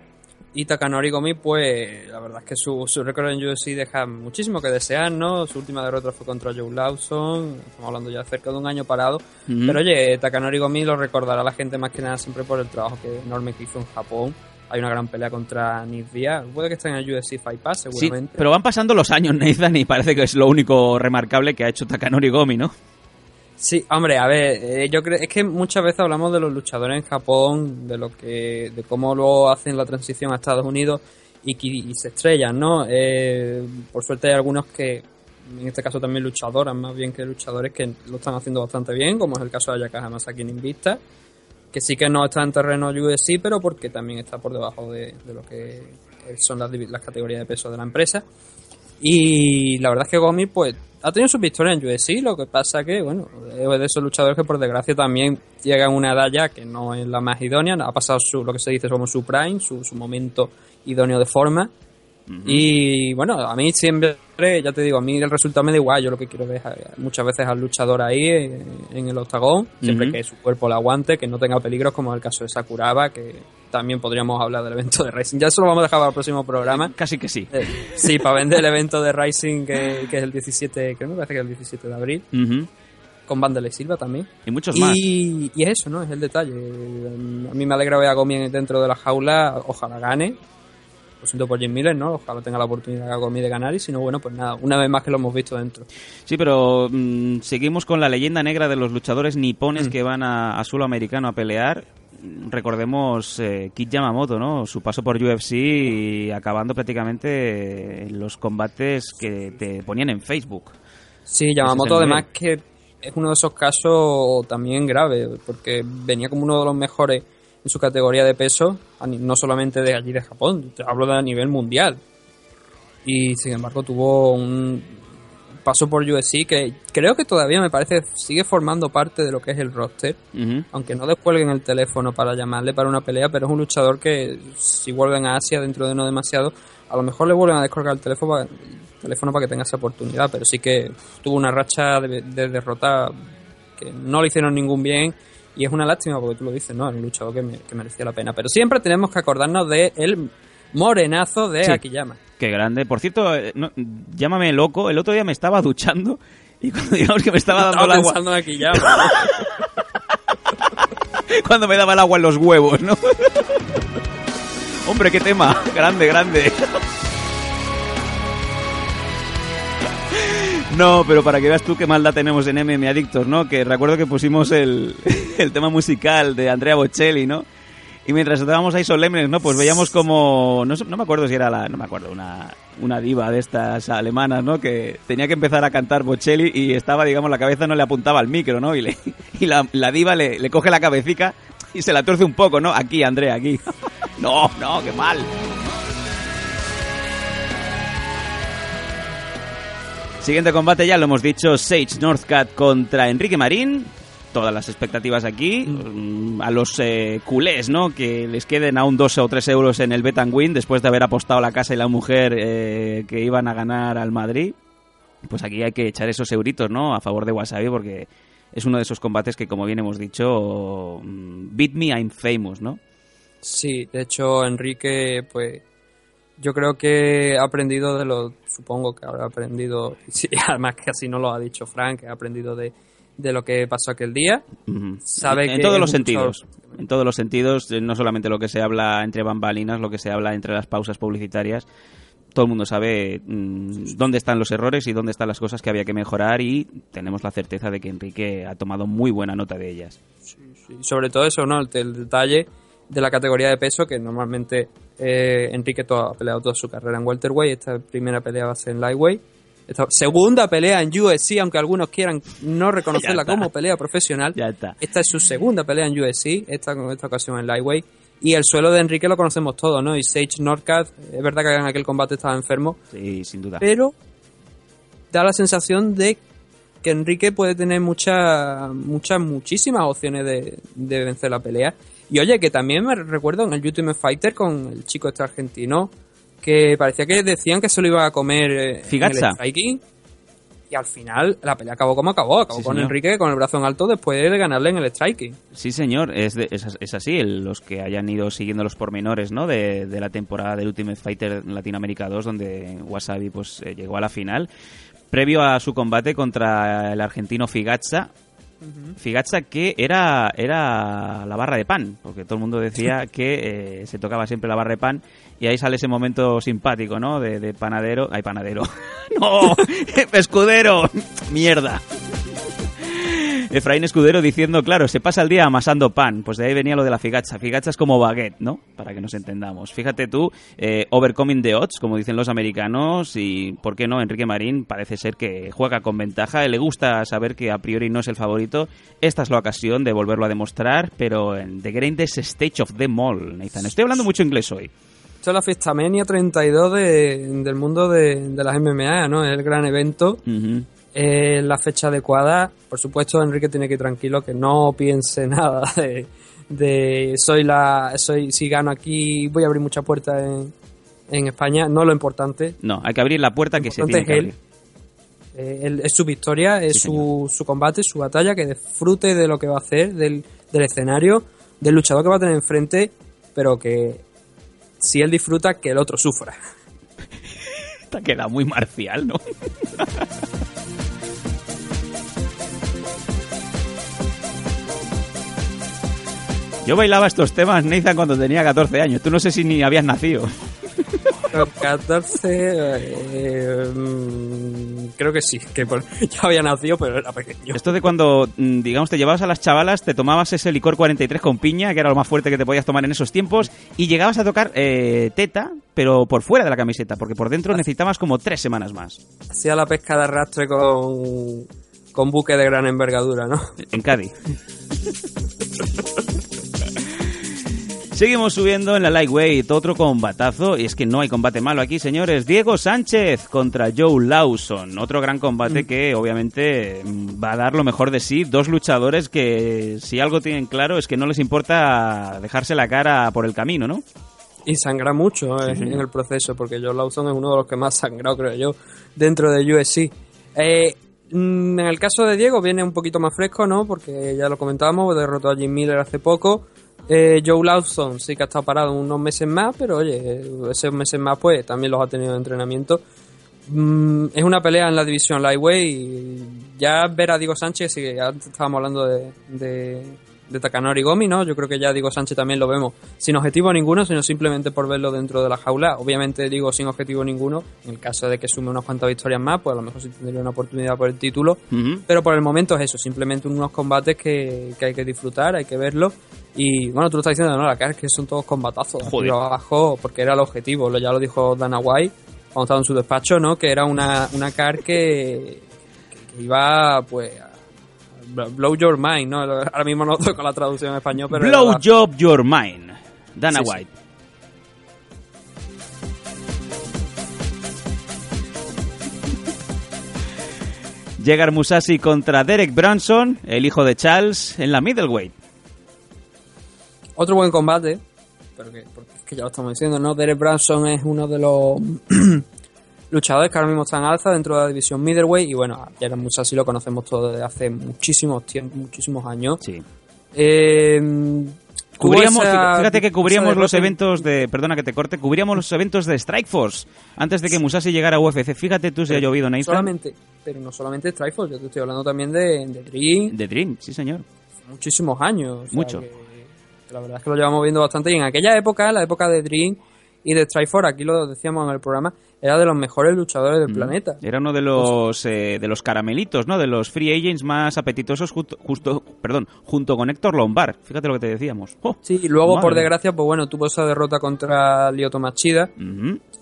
Y Takanori Gomi, pues la verdad es que su, su récord en UFC deja muchísimo que desear, ¿no? Su última derrota fue contra Joe Lawson, estamos hablando ya de cerca de un año parado. Pero oye, Takanori Gomi lo recordará la gente más que nada siempre por el trabajo que enorme que hizo en Japón. Hay una gran pelea contra Nick Diaz. Puede que esté en el UFC Fight Pass, Sí, seguramente. pero van pasando los años, Nathan, y parece que es lo único remarcable que ha hecho Takanori Gomi, ¿no? Sí, hombre, a ver, eh, yo creo es que muchas veces hablamos de los luchadores en Japón, de lo que, de cómo luego hacen la transición a Estados Unidos y, se estrellan, ¿no? Eh, por suerte hay algunos que, en este caso también luchadoras, más bien que luchadores que lo están haciendo bastante bien, como es el caso de Ayaka Hamasaki en Invista, que sí que no está en terreno UFC, pero porque también está por debajo de, lo que son las, las categorías de peso de la empresa. Y la verdad es que Gomi, pues, ha tenido sus victorias en UFC, lo que pasa que, bueno, es de esos luchadores que por desgracia también llegan a una edad ya que no es la más idónea, ha pasado su, lo que se dice como su prime, su, su momento idóneo de forma. Y bueno, a mí siempre, ya te digo, a mí el resultado me da igual, yo lo que quiero ver es a- muchas veces al luchador ahí en, en el octagón, siempre que su cuerpo lo aguante, que no tenga peligros como es el caso de Sakuraba, que también podríamos hablar del evento de Racing. Ya eso lo vamos a dejar para el próximo programa. Casi que sí. Eh, sí, para vender el evento de Rising que, que es el 17, creo que me parece que es el 17 de abril, Ujú. con Vandele Silva también. Y muchos más. Y, y es eso, ¿no? Es el detalle. A mí me alegra ver a Gomi dentro de la jaula, ojalá gane. Lo siento por Jim Miller, ¿no? Ojalá tenga la oportunidad Gomi de ganar y si no, bueno, pues nada, una vez más que lo hemos visto dentro. Sí, pero mm, seguimos con la leyenda negra de los luchadores Mm. nipones que van a, a suelo americano a pelear. Recordemos eh, Kid Yamamoto, ¿no? Su paso por UFC y acabando prácticamente en los combates que te ponían en Facebook. Sí, Yamamoto además que es uno de esos casos también graves, porque venía como uno de los mejores en su categoría de peso, no solamente de allí de Japón, te hablo de a nivel mundial. Y sin embargo tuvo un paso por UFC que creo que todavía me parece sigue formando parte de lo que es el roster, Ujú. aunque no descuelguen el teléfono para llamarle para una pelea, pero es un luchador que si vuelven a Asia dentro de no demasiado, a lo mejor le vuelven a descolgar el teléfono para, el teléfono para que tenga esa oportunidad, pero sí que tuvo una racha de, de derrota que no le hicieron ningún bien y es una lástima porque tú lo dices, ¿no? Es un luchador que, me- que merecía la pena, pero siempre tenemos que acordarnos de el morenazo de Sí. Akiyama. Qué grande. Por cierto, eh, no, llámame loco. El otro día me estaba duchando y cuando digamos que me estaba dando Estaba el agua, en Akiyama. cuando me daba el agua en los huevos, ¿no? Hombre, qué tema. Grande, grande. No, pero para que veas tú qué maldad tenemos en MM Adictos, ¿no? Que recuerdo que pusimos el, el tema musical de Andrea Bocelli, ¿no? Y mientras estábamos ahí solemnes, ¿no? Pues veíamos como... No, no me acuerdo si era la... No me acuerdo, una, una diva de estas alemanas, ¿no? Que tenía que empezar a cantar Bocelli y estaba, digamos, la cabeza no le apuntaba al micro, ¿no? Y, la, la diva le, le coge la cabecita y se la tuerce un poco, ¿no? Aquí, Andrea, aquí. No, no, qué mal. Siguiente combate, ya lo hemos dicho, Sage Northcutt contra Enrique Marín. Todas las expectativas aquí. Mm, A los eh, culés, ¿no? Que les queden aún dos o tres euros en el Bet and Win después de haber apostado la casa y la mujer eh, que iban a ganar al Madrid. Pues aquí hay que echar esos euritos, ¿no? A favor de Wasabi porque es uno de esos combates que, como bien hemos dicho, mm, beat me, I'm famous, ¿no? Sí, de hecho Enrique, pues yo creo que ha aprendido de lo, supongo que habrá aprendido, sí, además que así no lo ha dicho Frank, ha aprendido de, de lo que pasó aquel día. Sabe en, todos los sentidos. En todos los sentidos, eh, no solamente lo que se habla entre bambalinas, lo que se habla entre las pausas publicitarias. Todo el mundo sabe mm, dónde están los errores y dónde están las cosas que había que mejorar y tenemos la certeza de que Enrique ha tomado muy buena nota de ellas. Sobre todo eso, ¿no? El, el detalle de la categoría de peso, que normalmente eh, Enrique ha peleado toda su carrera en welterweight, esta primera pelea va a ser en lightweight. Esta segunda pelea en UFC, aunque algunos quieran no reconocerla como pelea profesional. Ya está. Esta es su segunda pelea en UFC, esta con esta ocasión en lightweight. Y el suelo de Enrique lo conocemos todos, ¿no? Y Sage Northcutt, es verdad que en aquel combate estaba enfermo, Sí, sin duda. pero da la sensación de que Enrique puede tener muchas, muchas, muchísimas opciones de, de vencer la pelea. Y oye, que también me recuerdo en el Ultimate Fighter con el chico este argentino, que parecía que decían que se lo iba a comer eh, en el striking. Y al final la pelea acabó como acabó, acabó Sí, con señor. Enrique con el brazo en alto después de ganarle en el striking. Sí, señor, es, de- es, es así. los que hayan ido siguiendo los pormenores ¿no? de, de la temporada del Ultimate Fighter Latinoamérica 2, donde Wasabi pues, eh, llegó a la final. Previo a su combate contra el argentino Figazza, Figazza que era, era la barra de pan, porque todo el mundo decía que eh, se tocaba siempre la barra de pan y ahí sale ese momento simpático, ¿no? De, de panadero. ¡Ay, panadero! ¡No! ¡Escudero! ¡Mierda! Efraín Escudero diciendo, claro, se pasa el día amasando pan. Pues de ahí venía lo de la figacha. Figacha es como baguette, ¿no? Para que nos entendamos. Fíjate tú, eh, overcoming the odds, como dicen los americanos, y ¿por qué no? Enrique Marín parece ser que juega con ventaja. Le gusta saber que a priori no es el favorito. Esta es la ocasión de volverlo a demostrar, pero en The Greatest Stage of them all, Nathan. Estoy hablando mucho inglés hoy. Esto es la Festamania 32 de- del mundo de, de las MMA, ¿no? Es el gran evento. Eh, la fecha adecuada. Por supuesto, Enrique tiene que ir tranquilo, que no piense nada de, de soy la soy si gano aquí voy a abrir muchas puertas en, en España. No lo importante. No, hay que abrir la puerta que se tiene que es abrir. él. Eh, él- es su victoria, es su, su combate, su batalla, que disfrute de lo que va a hacer, del, del escenario, del luchador que va a tener enfrente, pero que si él disfruta, que el otro sufra. Te ha quedado muy marcial, ¿no? Yo bailaba estos temas, Nathan, cuando tenía 14 años. Tú no sé si ni habías nacido. Con 14, eh, mm, creo que sí, que por- ya había nacido, pero era pequeño. Esto de cuando, mm, digamos, te llevabas a las chavalas, te tomabas ese licor 43 con piña, que era lo más fuerte que te podías tomar en esos tiempos, y llegabas a tocar eh, teta, pero por fuera de la camiseta, porque por dentro necesitabas como tres semanas más. Hacía la pesca de arrastre con, con buque de gran envergadura, ¿no? En Cádiz. Seguimos subiendo en la lightweight, otro combatazo, y es que no hay combate malo aquí, señores. Diego Sánchez contra Joe Lawson, otro gran combate que obviamente mm, va a dar lo mejor de sí. Dos luchadores que si algo tienen claro es que no les importa dejarse la cara por el camino, ¿no? Y sangra mucho eh, sí. en el proceso, porque Joe Lawson es uno de los que más sangrado, creo yo, dentro de USC. Eh, mm, en el caso de Diego viene un poquito más fresco, ¿no? Porque ya lo comentábamos, derrotó a Jim Miller hace poco. Eh, Joe Lawson sí que ha estado parado unos meses más, pero oye, esos meses más pues también los ha tenido de entrenamiento. Mm, es una pelea en la división Lightweight y ya ver a Diego Sánchez, que antes estábamos hablando de, de Takanori Gomi, ¿no? Yo creo que ya Diego Sánchez también lo vemos sin objetivo ninguno, sino simplemente por verlo dentro de la jaula. Obviamente digo sin objetivo ninguno, en el caso de que sume unas cuantas victorias más, pues a lo mejor sí tendría una oportunidad por el título. Pero por el momento es eso, simplemente unos combates que, que hay que disfrutar, hay que verlo. Y bueno, tú lo estás diciendo, ¿no? La cara es que son todos combatazos. abajo, porque era el objetivo. Lo- Ya lo dijo Dana White cuando estaba en su despacho, ¿no? Que era una, una car que, que iba, pues, blow your mind, ¿no? Ahora mismo no toco la traducción en español, pero... Blow Job Your Mind, Dana Sí, sí. White. Llegar Musashi contra Derek Branson, el hijo de Charles, en la middleweight. Otro buen combate, pero que, porque es que ya lo estamos diciendo, ¿no? Derek Branson es uno de los luchadores que ahora mismo están en alza dentro de la división middleweight y bueno, Jared Musashi lo conocemos todos desde hace muchísimos tiempos, muchísimos años. Sí. Eh, Cubríamos, esa- fíjate que cubríamos los eventos de, perdona que te corte, cubríamos los eventos de Strikeforce antes de que Musashi llegara a UFC. Fíjate tú si ha llovido, Nathan. Solamente, pero no solamente Strikeforce, yo te estoy hablando también de, de Dream, De Dream, sí señor. muchísimos años. o sea Mucho. que la verdad es que lo llevamos viendo bastante y en aquella época, la época de Dream y de Strikeforce, aquí lo decíamos en el programa, era de los mejores luchadores del Mm. planeta. Era uno de los eh, de los caramelitos, ¿no? De los free agents más apetitosos justo, justo perdón, junto con Héctor Lombard. Fíjate lo que te decíamos. ¡Oh! Sí, y luego, por desgracia, pues bueno, tuvo esa derrota contra Lyoto Machida.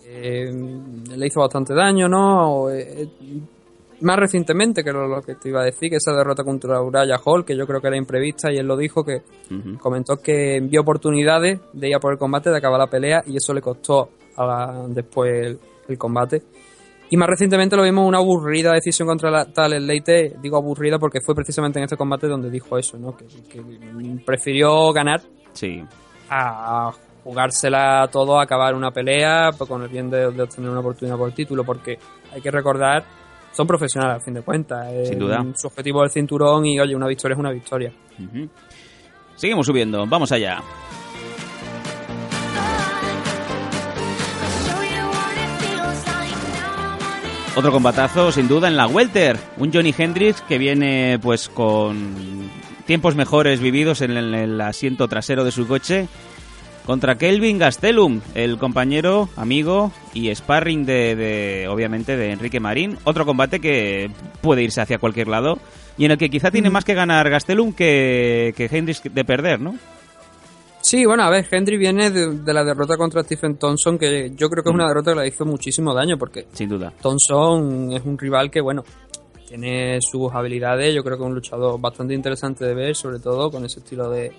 Eh, le hizo bastante daño, ¿no? Eh, más recientemente, que era lo que te iba a decir, que esa derrota contra Uraya Hall, que yo creo que era imprevista, y él lo dijo, que comentó que vio oportunidades de ir a por el combate, de acabar la pelea, y eso le costó a la- después el, el combate. Y más recientemente lo vimos una aburrida decisión contra la, Talent Leite, digo aburrida porque fue precisamente en este combate donde dijo eso, ¿no? Que, que prefirió ganar Sí. a jugársela todo, a acabar una pelea con el bien de, de obtener una oportunidad por el título, porque hay que recordar, son profesionales al fin de cuentas. Sin duda. Su objetivo es el cinturón y, oye, una victoria es una victoria. Ujú. Seguimos subiendo, vamos allá. Otro combatazo, sin duda, en la Welter. Un Johnny Hendrix que viene pues con tiempos mejores vividos en el, asiento trasero de su coche. Contra Kelvin Gastelum, el compañero, amigo y sparring de, de, obviamente, de Enrique Marín. Otro combate que puede irse hacia cualquier lado y en el que quizá tiene más que ganar Gastelum que, que Hendrix de perder, ¿no? Sí, bueno, a ver, Hendry viene de, de la derrota contra Stephen Thompson, que yo creo que es una derrota que le hizo muchísimo daño, porque Sin duda. Thompson es un rival que, bueno, tiene sus habilidades, yo creo que es un luchador bastante interesante de ver, sobre todo con ese estilo de,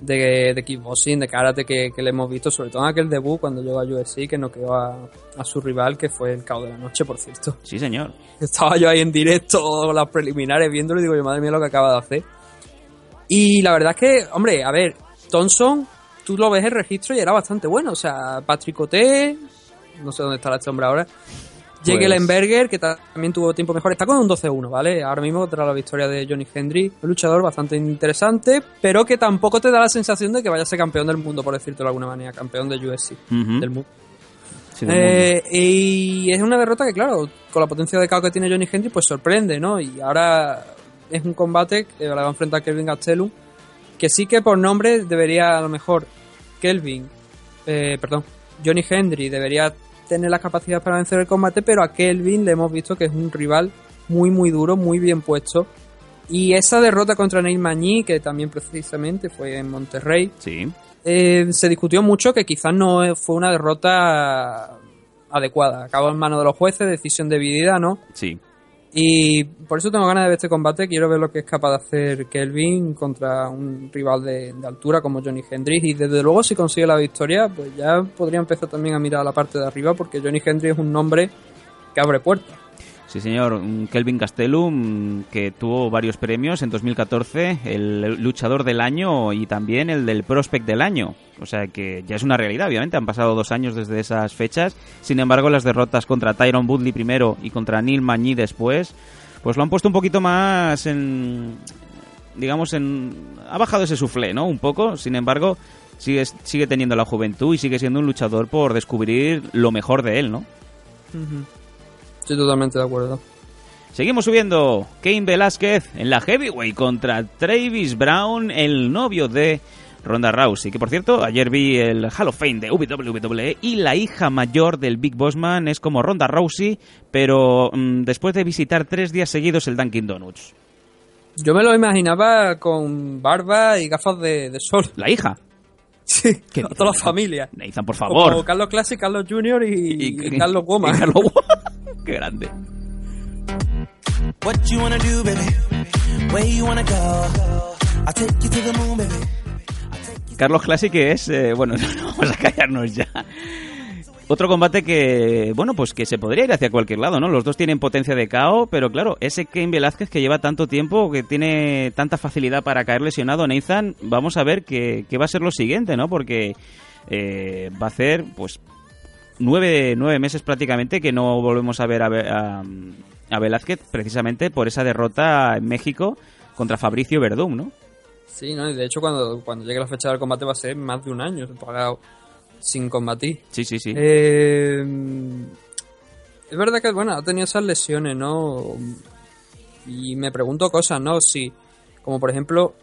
de, de kickboxing, de karate que, que le hemos visto, sobre todo en aquel debut cuando llegó a UFC, que noqueó a, a su rival, que fue el caos de la noche, por cierto. Sí, señor. Estaba yo ahí en directo, las preliminares, viéndolo y digo, yo, madre mía, lo que acaba de hacer. Y la verdad es que, hombre, a ver, Thompson, tú lo ves el registro y era bastante bueno. O sea, Patrick Oté, no sé dónde está este hombre ahora. Pues- que también tuvo tiempo mejor, está con un 12-1, ¿vale? Ahora mismo tras la victoria de Johnny Hendry, un luchador bastante interesante, pero que tampoco te da la sensación de que vaya a ser campeón del mundo, por decirlo de alguna manera, campeón de UFC, del mundo. Sí, Eh, y es una derrota que, claro, con la potencia de caos que tiene Johnny Hendry, pues sorprende, ¿no? Y ahora es un combate que le va a enfrentar a Kelvin Gastelum, que sí que por nombre debería, a lo mejor, Kelvin, eh, perdón, Johnny Hendry debería tener las capacidades para vencer el combate, pero a Kelvin le hemos visto que es un rival muy, muy duro, muy bien puesto. Y esa derrota contra Neil Magny, que también precisamente fue en Monterrey, Sí. eh, se discutió mucho que quizás no fue una derrota adecuada. Acabó en manos de los jueces, decisión dividida, ¿no? Sí. Y por eso tengo ganas de ver este combate. Quiero ver lo que es capaz de hacer Kelvin contra un rival de, altura como Johnny Hendrix. Y desde luego, si consigue la victoria, pues ya podría empezar también a mirar a la parte de arriba, porque Johnny Hendrix es un nombre que abre puertas. Sí, señor. Kelvin Gastelum, que tuvo varios premios en 2014, el luchador del año y también el del prospect del año. O sea que ya es una realidad, obviamente. Han pasado dos años desde esas fechas. Sin embargo, las derrotas contra Tyron Woodley primero y contra Neil Magny después, pues lo han puesto un poquito más en. Digamos, en. Ha bajado ese suflé, ¿no? Un poco. Sin embargo, sigue, sigue teniendo la juventud y sigue siendo un luchador por descubrir lo mejor de él, ¿no? Estoy totalmente de acuerdo. Seguimos subiendo. Kane Velázquez en la heavyweight contra Travis Brown, el novio de Ronda Rousey. Que por cierto, ayer vi el Hall of Fame de WWE y la hija mayor del Big Bossman es como Ronda Rousey, pero mm, después de visitar tres días seguidos el Dunkin' Donuts. Yo me lo imaginaba con barba y gafas de, de sol. ¿La hija? Sí, a toda la familia. Nathan, por favor. Como Carlos Classic, Carlos Junior y, y Carlos Goma. Y Carlos Goma. Qué grande. What you wanna do, baby? Where you wanna go? I'll take you to the moon, baby. Carlos Classic es, eh, bueno, no vamos a callarnos ya. Otro combate que, bueno, pues que se podría ir hacia cualquier lado, ¿no? Los dos tienen potencia de KO, pero claro, ese Kane Velázquez que lleva tanto tiempo, que tiene tanta facilidad para caer lesionado, Nathan, vamos a ver qué, qué va a ser lo siguiente, ¿no? Porque eh, va a hacer, pues, nueve, nueve meses prácticamente que no volvemos a ver a, a, Velázquez, precisamente por esa derrota en México contra Fabricio Verdún, ¿no? Sí, ¿no? Y de hecho cuando, cuando llegue la fecha del combate va a ser más de un año pagado sin combatir. Sí, sí, sí. Eh, es verdad que, bueno, ha tenido esas lesiones, ¿no? Y me pregunto cosas, ¿no? Si, como por ejemplo,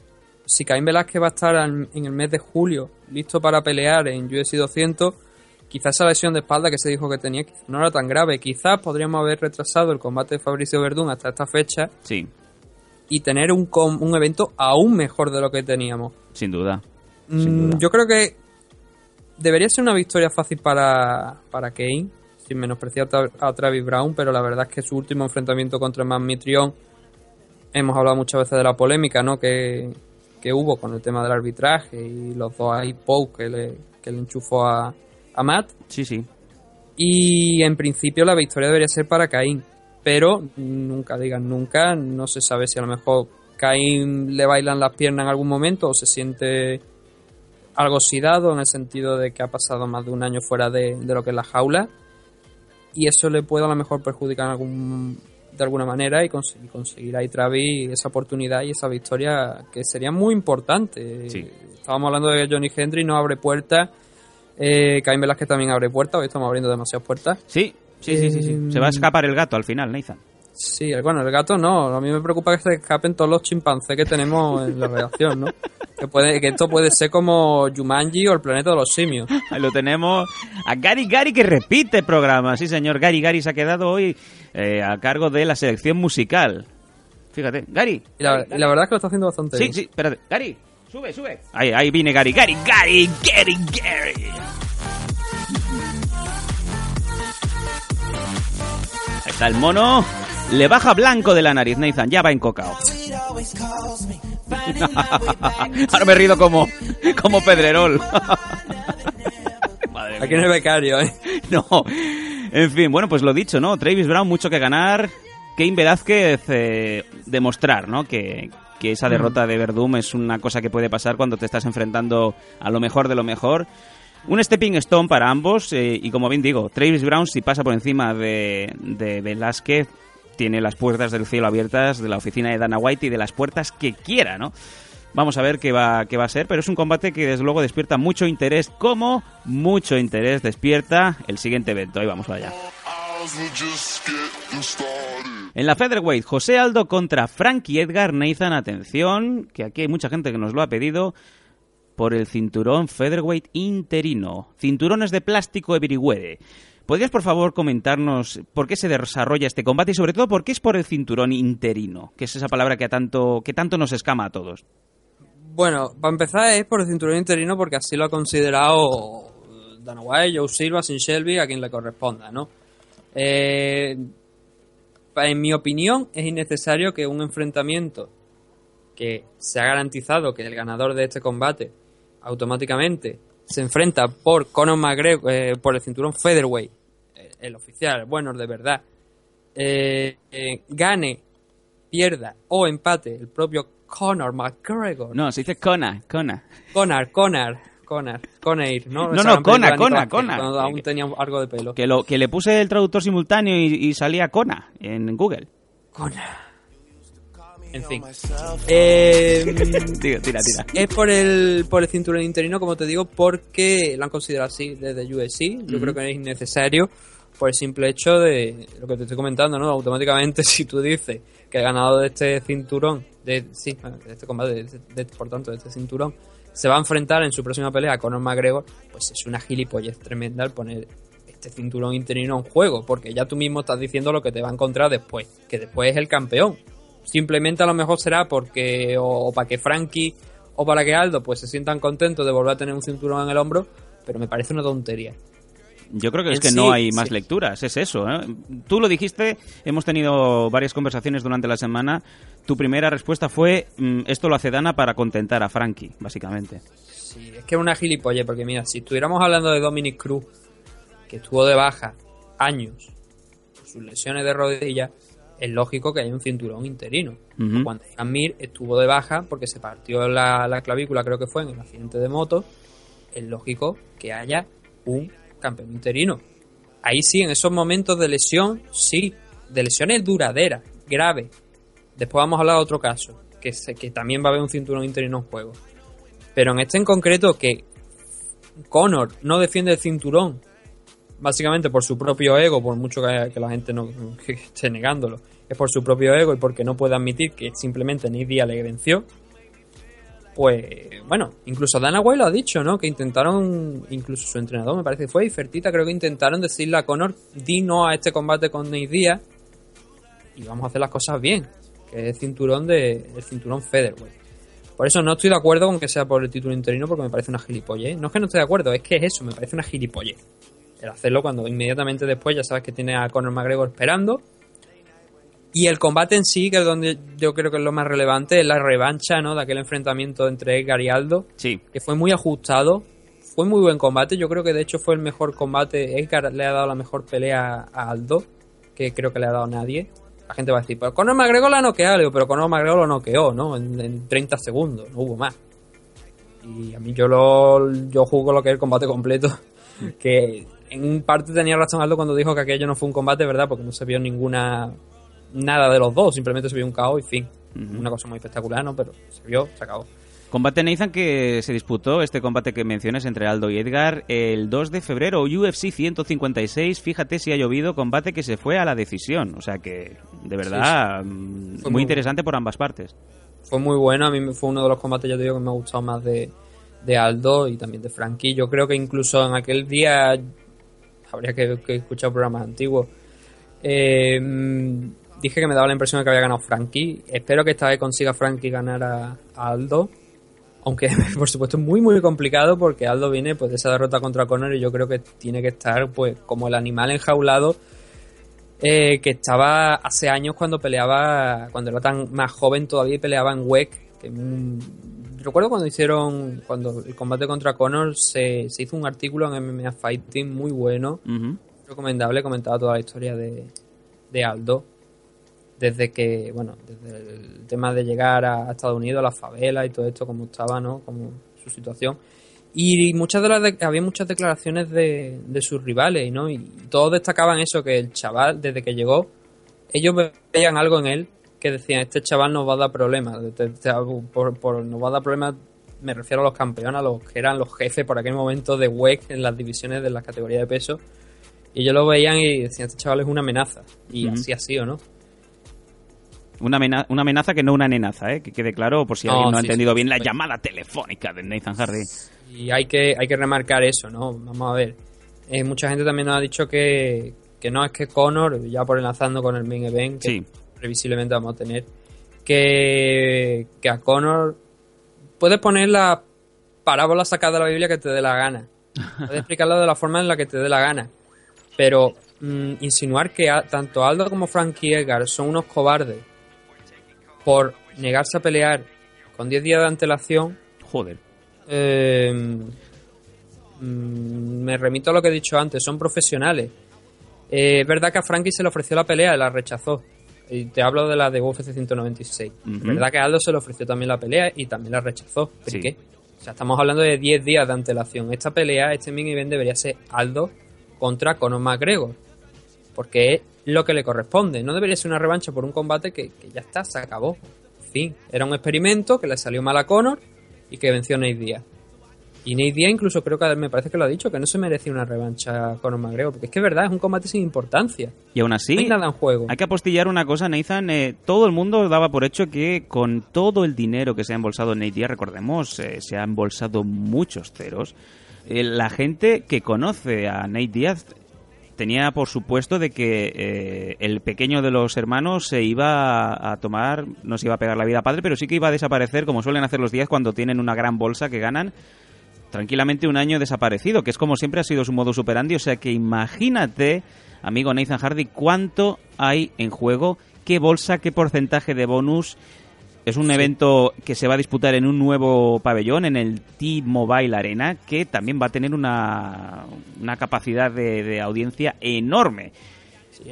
si Caín Velázquez va a estar en el mes de julio listo para pelear en UFC 200, quizás esa lesión de espalda que se dijo que tenía no era tan grave. Quizás podríamos haber retrasado el combate de Fabricio Verdún hasta esta fecha Sí, y tener un, un evento aún mejor de lo que teníamos. sin duda. Mm, Sin duda. Yo creo que debería ser una victoria fácil para, para Kane, sin menospreciar a Tra- a Travis Brown, pero la verdad es que su último enfrentamiento contra Man Mitrion, hemos hablado muchas veces de la polémica ¿no? que, que hubo con el tema del arbitraje y los dos ahí poke que le, que le enchufó a, a Matt. Sí, sí. Y en principio la victoria debería ser para Caín. Pero nunca digan nunca. No se sabe si a lo mejor Caín le bailan las piernas en algún momento o se siente algo oxidado en el sentido de que ha pasado más de un año fuera de, de lo que es la jaula. Y eso le puede a lo mejor perjudicar en algún, de alguna manera y conseguir, conseguir ahí Travis esa oportunidad y esa victoria que sería muy importante. Sí. Estábamos hablando de que Johnny Hendry no abre puertas. Eh, Caín Velázquez también abre puertas. Hoy estamos abriendo demasiadas puertas. Sí, sí, sí, sí, sí. Se va a escapar el gato al final, Nathan. Sí, el- bueno, el gato no. A mí me preocupa que se escapen todos los chimpancés que tenemos en la redacción, ¿no? Que, puede, que esto puede ser como Jumanji o el planeta de los simios. Ahí lo tenemos a Gary Gary que repite programa. Sí, señor. Gary Gary se ha quedado hoy eh, a cargo de la selección musical. Fíjate, Gary. Y la, y la verdad es que lo está haciendo bastante Sí, bien. sí, espérate. Gary, sube, sube. Ahí, ahí viene Gary. Gary, Gary, Gary, Gary. Ahí está el mono. Le baja blanco de la nariz, Nathan. Ya va encocado. Ahora me rido como, como Pedrerol. Madre Aquí en el becario, ¿eh? No. En fin, bueno, pues lo dicho, ¿no? Travis Brown, mucho que ganar. Kane Velázquez, eh, demostrar, ¿no? Que, que esa derrota de Verdum es una cosa que puede pasar cuando te estás enfrentando a lo mejor de lo mejor. Un stepping stone para ambos eh, y como bien digo, Travis Brown si pasa por encima de, de Velázquez tiene las puertas del cielo abiertas de la oficina de Dana White y de las puertas que quiera, ¿no? Vamos a ver qué va, qué va a ser, pero es un combate que desde luego despierta mucho interés, como mucho interés despierta el siguiente evento. Ahí vamos allá. En la Featherweight, José Aldo contra Frankie Edgar Nathan. Atención, que aquí hay mucha gente que nos lo ha pedido por el cinturón Featherweight interino. Cinturones de plástico Everywhere. ¿Podrías, por favor, comentarnos por qué se desarrolla este combate y, sobre todo, por qué es por el cinturón interino? Que es esa palabra que, tanto, que tanto nos escama a todos. Bueno, para empezar es por el cinturón interino porque así lo ha considerado Dana White, Joe Silva, Sin Shelby, a quien le corresponda, ¿no? Eh, en mi opinión, es innecesario que un enfrentamiento que se ha garantizado que el ganador de este combate automáticamente se enfrenta por Conor McGregor, eh, por el cinturón featherweight, eh, el oficial, bueno, de verdad, eh, eh, gane, pierda o empate el propio Conor McGregor. No, se dice Kona, Kona. Conor, Conor, Conor, Conair, ¿no? No, no, Cona, Cona, Nicolas Cage, Cona. Cuando aún tenía algo de pelo. Que, lo, que le puse el traductor simultáneo y, y salía Kona en Google. En fin. Eh, Tira, tira, tira. Es por el, por el cinturón interino, como te digo, porque lo han considerado así desde UFC. Yo creo que es innecesario por el simple hecho de lo que te estoy comentando, ¿no? Automáticamente, si tú dices que el ganador de este cinturón, de, sí, de este combate, de, de- por tanto, de este cinturón, se va a enfrentar en su próxima pelea a Conor McGregor, pues es una gilipollez tremenda el poner este cinturón interino en juego, porque ya tú mismo estás diciendo lo que te va a encontrar después, que después es el campeón. Simplemente a lo mejor será porque, o, o para que Frankie o para que Aldo pues se sientan contentos de volver a tener un cinturón en el hombro, pero me parece una tontería. Yo creo que es que sí, no hay más sí. lecturas, es eso. ¿eh? Tú lo dijiste, hemos tenido varias conversaciones durante la semana. Tu primera respuesta fue, mm, esto lo hace Dana para contentar a Frankie, básicamente. Sí, es que es una gilipolle, porque mira, si estuviéramos hablando de Dominic Cruz, que estuvo de baja años por sus lesiones de rodilla, es lógico que haya un cinturón interino. Ujú. Cuando Frank Mir estuvo de baja porque se partió la, la clavícula, creo que fue en el accidente de moto, es lógico que haya un campeón interino. Ahí sí, en esos momentos de lesión, sí, de lesiones duraderas, graves. Después vamos a hablar de otro caso, que, que también va a haber un cinturón interino en juego. Pero en este en concreto, que Conor no defiende el cinturón, básicamente por su propio ego, por mucho que, la gente no esté negándolo, es por su propio ego y porque no puede admitir que simplemente Nick Diaz le venció. Pues bueno, incluso Dana White lo ha dicho, ¿no? Que intentaron, incluso su entrenador me parece que fue, y Fertita creo que intentaron decirle a Conor, di no a este combate con Nick Diaz y vamos a hacer las cosas bien, que es el cinturón de el cinturón featherweight. Por eso no estoy de acuerdo con que sea por el título interino porque me parece una gilipollez. No es que no esté de acuerdo, es que es eso, me parece una gilipollez. El hacerlo cuando inmediatamente después ya sabes que tiene a Conor McGregor esperando. Y el combate en sí, que es donde yo creo que es lo más relevante, es la revancha, ¿no? De aquel enfrentamiento entre Edgar y Aldo. Sí. Que fue muy ajustado. Fue muy buen combate. Yo creo que de hecho fue el mejor combate. Edgar le ha dado la mejor pelea a Aldo. Que creo que le ha dado nadie. La gente va a decir, pero Conor McGregor la ha noqueado. Le digo, pero Conor McGregor lo noqueó, ¿no? En, en 30 segundos. No hubo más. Y a mí yo lo yo juzgo lo que es el combate completo. que en parte tenía razón Aldo cuando dijo que aquello no fue un combate, ¿verdad? Porque no se vio ninguna nada de los dos, simplemente se vio un KO y fin. Una cosa muy espectacular, ¿no? Pero se vio, se acabó. Combate Nathan que se disputó, este combate que mencionas entre Aldo y Edgar, el 2 de febrero, UFC 156, fíjate si ha llovido, combate que se fue a la decisión, o sea que de verdad mm, muy, interesante por ambas partes. Fue muy bueno, a mí fue uno de los combates, ya te digo, que me ha gustado más de, de Aldo y también de Frankie. Yo creo que incluso en aquel día, habría que, que escuchar programas antiguos, eh, mm, dije que me daba la impresión de que había ganado Frankie. Espero que esta vez consiga Frankie ganar a, a Aldo. Aunque, por supuesto, es muy, muy complicado porque Aldo viene pues, de esa derrota contra Conor y yo creo que tiene que estar pues como el animal enjaulado eh, que estaba hace años cuando peleaba, cuando era tan más joven todavía y peleaba en WEC. Que, mm, recuerdo cuando hicieron, cuando el combate contra Conor se, se hizo un artículo en MMA Fighting muy bueno, Ujú. recomendable, comentaba toda la historia de, de Aldo. Desde que, bueno, desde el tema de llegar a, a Estados Unidos, a la favela y todo esto, como estaba, ¿no? Como su situación. Y muchas de las de- había muchas declaraciones de, de sus rivales, ¿no? Y todos destacaban eso, que el chaval, desde que llegó, ellos veían algo en él que decían, este chaval nos va a dar problemas. Por, por nos va a dar problemas, me refiero a los campeones, a los que eran los jefes por aquel momento de WEC en las divisiones de las categorías de peso. Y ellos lo veían y decían, este chaval es una amenaza. Y así ha sido, ¿no? Una, amena- una amenaza que no una nenaza, ¿eh? que quede claro por si alguien no ha sí, entendido sí, bien la sí. llamada telefónica de Nathan Hardy. Y hay que, hay que remarcar eso, ¿no? Vamos a ver. Eh, mucha gente también nos ha dicho que, que no es que Conor, ya por enlazando con el main event, que previsiblemente vamos a tener, que, que a Conor puedes poner la parábola sacada de la Biblia que te dé la gana. Puedes explicarlo de la forma en la que te dé la gana. Pero mm, insinuar que a- tanto Aldo como Frankie Edgar son unos cobardes por negarse a pelear con 10 días de antelación. Joder. eh, mm, me remito a lo que he dicho antes, son profesionales. Eh, es verdad que a Frankie se le ofreció la pelea y la rechazó. Y te hablo de la de UFC 196. Es verdad que Aldo se le ofreció también la pelea y también la rechazó. ¿Por Sí. qué? O sea, estamos hablando de 10 días de antelación. Esta pelea, este main event debería ser Aldo contra Conor McGregor. Porque es lo que le corresponde. No debería ser una revancha por un combate que, que ya está, se acabó. En fin, era un experimento que le salió mal a Conor y que venció a Nate Diaz. Y Nate Diaz incluso creo que me parece que lo ha dicho, que no se merecía una revancha con McGregor. Porque es que es verdad, es un combate sin importancia. Y aún así, No hay nada en juego. hay que apostillar una cosa, Nathan. eh, todo el mundo daba por hecho que con todo el dinero que se ha embolsado en Nate Diaz, recordemos, eh, se ha embolsado muchos ceros. eh, la gente que conoce a Nate Diaz tenía por supuesto de que eh, el pequeño de los hermanos se iba a tomar, no se iba a pegar la vida padre, pero sí que iba a desaparecer, como suelen hacer los días cuando tienen una gran bolsa que ganan, tranquilamente un año desaparecido, que es como siempre ha sido su modo superandi. O sea que imagínate, amigo Nathan Hardy, cuánto hay en juego, qué bolsa, qué porcentaje de bonus. Es un evento que se va a disputar en un nuevo pabellón, en el T-Mobile Arena, que también va a tener una, una capacidad de, de audiencia enorme.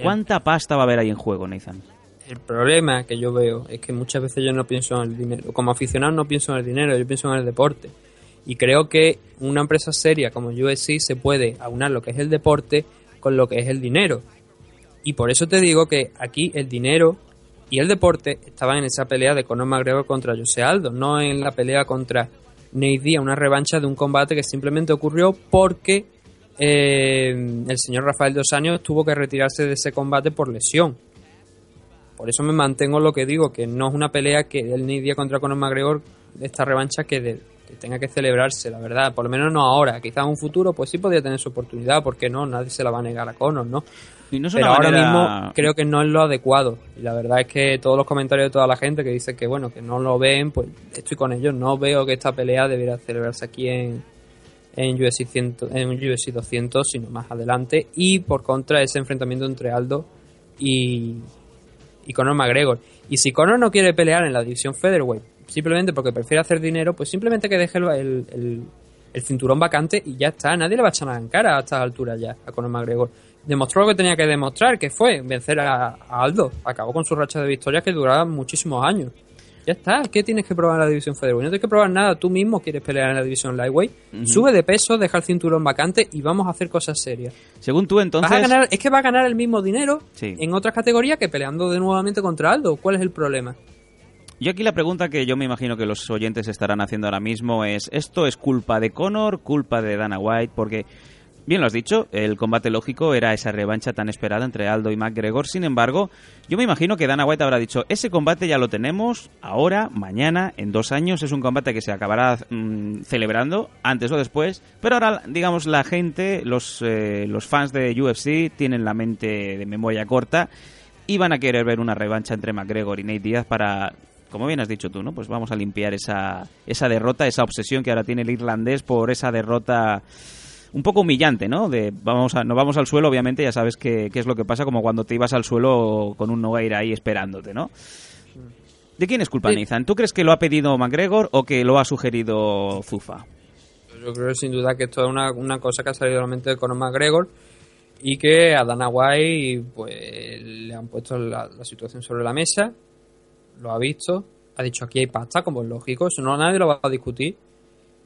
¿Cuánta pasta va a haber ahí en juego, Nathan? El problema que yo veo es que muchas veces yo no pienso en el dinero. Como aficionado no pienso en el dinero, yo pienso en el deporte. Y creo que una empresa seria como UFC se puede aunar lo que es el deporte con lo que es el dinero. Y por eso te digo que aquí el dinero y el deporte estaban en esa pelea de Conor McGregor contra Jose Aldo, no en la pelea contra Diaz, una revancha de un combate que simplemente ocurrió porque eh, el señor Rafael Dos Años tuvo que retirarse de ese combate por lesión. Por eso me mantengo lo que digo, que no es una pelea que el contra Conor McGregor, esta revancha que, de- que tenga que celebrarse, la verdad. Por lo menos no ahora. Quizás en un futuro, pues sí podría tener su oportunidad, porque no, nadie se la va a negar a Conor, ¿no? Y no es Pero una ahora manera- mismo creo que no es lo adecuado. Y la verdad es que todos los comentarios de toda la gente que dice que, bueno, que no lo ven, pues estoy con ellos. No veo que esta pelea debiera celebrarse aquí en, en, UFC 100 en UFC 200, sino más adelante. Y por contra, ese enfrentamiento entre Aldo y, y Conor McGregor. Y si Conor no quiere pelear en la división featherweight, simplemente porque prefiere hacer dinero, pues simplemente que deje el, el, el- el cinturón vacante y ya está. Nadie le va a echar nada en cara a estas alturas ya a Conor McGregor. Demostró lo que tenía que demostrar, que fue vencer a, a Aldo. Acabó con su racha de victorias que duraban muchísimos años. Ya está, ¿qué tienes que probar en la división featherweight? No tienes que probar nada, tú mismo quieres pelear en la división lightweight. Sube de peso, deja el cinturón vacante y vamos a hacer cosas serias. Según tú, entonces... Vas a ganar, es que va a ganar el mismo dinero Sí. en otras categorías que peleando de nuevamente contra Aldo. ¿Cuál es el problema? Yo aquí la pregunta que yo me imagino que los oyentes estarán haciendo ahora mismo es, ¿esto es culpa de Conor, culpa de Dana White? Porque, bien lo has dicho, el combate lógico era esa revancha tan esperada entre Aldo y McGregor. Sin embargo, yo me imagino que Dana White habrá dicho, ese combate ya lo tenemos ahora, mañana, en dos años. Es un combate que se acabará mm, celebrando, antes o después. Pero ahora, digamos, la gente, los, eh, los fans de UFC tienen la mente de memoria corta y van a querer ver una revancha entre McGregor y Nate Diaz para, como bien has dicho tú, ¿no? Pues vamos a limpiar esa, esa derrota, esa obsesión que ahora tiene el irlandés por esa derrota un poco humillante, ¿no? De vamos a, nos vamos al suelo, obviamente ya sabes qué qué es lo que pasa, como cuando te ibas al suelo con un Nogueira ahí esperándote, ¿no? ¿De quién es culpa, Sí. Nathan? ¿Tú crees que lo ha pedido McGregor o que lo ha sugerido Zufa? Yo creo sin duda que esto es una, una cosa que ha salido de la mente de Conor McGregor y que a Dana White pues le han puesto la, la situación sobre la mesa, lo ha visto, ha dicho aquí hay pasta, como es lógico, eso no nadie lo va a discutir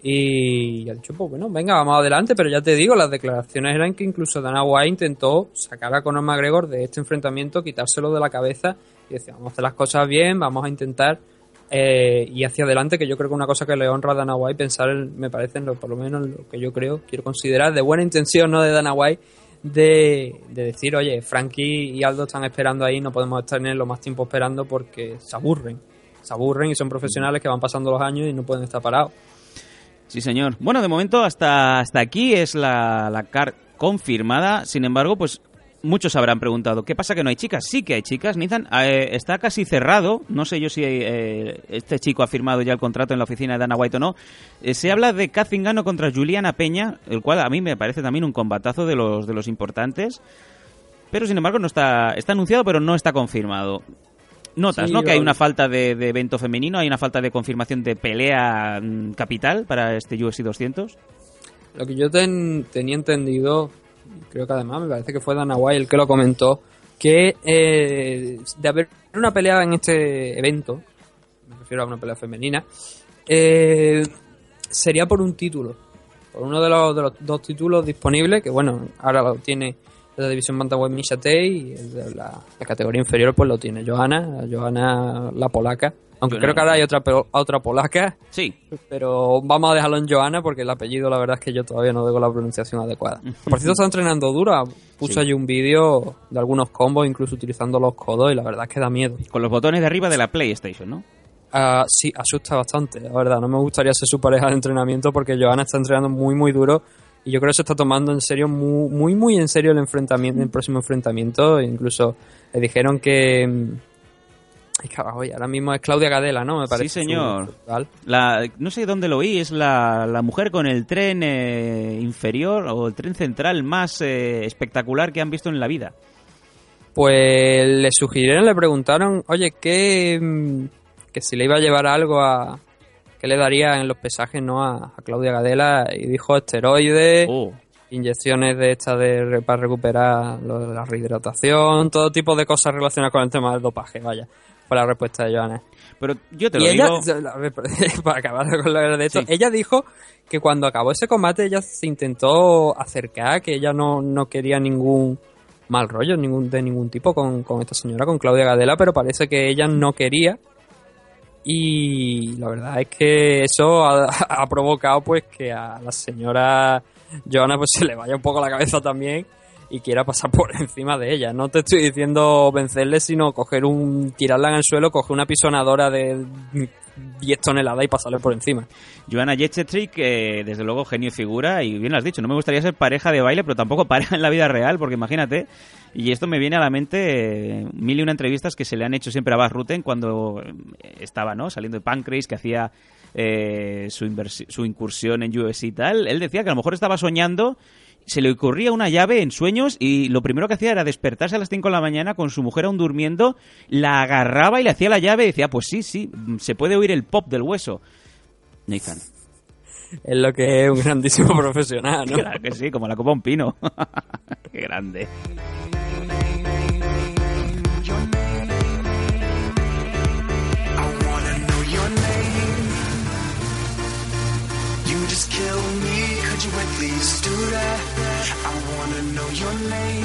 y ha dicho pues bueno, venga, vamos adelante, pero ya te digo, las declaraciones eran que incluso Dana White intentó sacar a Conor McGregor de este enfrentamiento, quitárselo de la cabeza y decía, vamos a hacer las cosas bien, vamos a intentar eh, y hacia adelante, que yo creo que una cosa que le honra a Dana White, pensar, en- me parece, en lo, por lo menos en lo que yo creo, quiero considerar de buena intención, no de Dana White, de, de decir, oye, Frankie y Aldo están esperando ahí, no podemos tenerlo más tiempo esperando porque se aburren. Se aburren y son profesionales que van pasando los años y no pueden estar parados. Sí, señor. Bueno, de momento hasta, hasta aquí es la, la car confirmada. Sin embargo, pues muchos habrán preguntado, ¿qué pasa que no hay chicas? Sí que hay chicas. Nathan, eh, está casi cerrado. No sé yo si eh, este chico ha firmado ya el contrato en la oficina de Dana White o no. Eh, se habla de Catherine Gano contra Juliana Peña, el cual a mí me parece también un combatazo de los, de los importantes. pero sin embargo no está, está anunciado, pero no está confirmado. Notas, Sí, ¿no? Que hay una falta de, de evento femenino, hay una falta de confirmación de pelea mm, capital para este UFC 200. Lo que yo ten- tenía entendido, creo que además me parece que fue Dana White el que lo comentó, que eh, de haber una pelea en este evento, me refiero a una pelea femenina, eh, sería por un título, por uno de los, de los dos títulos disponibles, que bueno, ahora lo tiene la división Bantamweight Misha Tate y de la, la categoría inferior pues lo tiene Johanna, Johanna la polaca. Aunque creo que ahora hay otra, otra polaca. Sí. Pero vamos a dejarlo en Johanna porque el apellido la verdad es que yo todavía no tengo la pronunciación adecuada. Por cierto está entrenando dura. Puso Sí. allí un vídeo de algunos combos, incluso utilizando los codos y la verdad es que da miedo. Con los botones de arriba de la PlayStation, ¿no? Ah, sí, asusta bastante, la verdad. No me gustaría ser su pareja de entrenamiento porque Johanna está entrenando muy, muy duro. Y yo creo que se está tomando en serio, muy, muy, muy en serio el enfrentamiento, el próximo enfrentamiento. Incluso le dijeron que. Ay, carajo, y ahora mismo es Claudia Gadela, ¿no? Me parece. Sí, señor. La, no sé dónde lo oí, es la, la mujer con el tren eh, inferior o el tren central más eh, espectacular que han visto en la vida. Pues le sugirieron, le preguntaron, oye, ¿qué. mm, que si le iba a llevar algo a. ¿Qué le daría en los pesajes, no? A, a Claudia Gadela. Y dijo esteroides, inyecciones de estas de, para recuperar lo de la rehidratación, todo tipo de cosas relacionadas con el tema del dopaje, vaya. Fue la respuesta de Johanna. Pero yo te lo ella, digo. para acabar con lo de esto, Sí. ella dijo que cuando acabó ese combate ella se intentó acercar, que ella no, no quería ningún mal rollo ningún de ningún tipo con, con esta señora, con Claudia Gadela, pero parece que ella no quería. Y la verdad es que eso ha, provocado pues que a la señora Johanna pues se le vaya un poco la cabeza también y quiera pasar por encima de ella. No te estoy diciendo vencerle, sino coger un tirarla en el suelo, coger una pisonadora de 10 toneladas y pasarle por encima. Joanna Jetchetrick, que desde luego genio y figura, y bien lo has dicho, no me gustaría ser pareja de baile, pero tampoco pareja en la vida real, porque imagínate, y esto me viene a la mente eh, mil y una entrevistas que se le han hecho siempre a Bas Rutten cuando eh, estaba ¿no? saliendo de Pancrase, que hacía eh, su, su incursión en UFC y tal. Él decía que a lo mejor estaba soñando, se le ocurría una llave en sueños y lo primero que hacía era despertarse a las 5 de la mañana con su mujer aún durmiendo, la agarraba y le hacía la llave y decía, pues sí, sí, se puede oír el pop del hueso. Nathan. Es lo que es un grandísimo profesional, ¿no? Claro que sí, como la copa un pino. Qué grande. I wanna know your name. You just kill me, could you at least do that? I wanna know your name.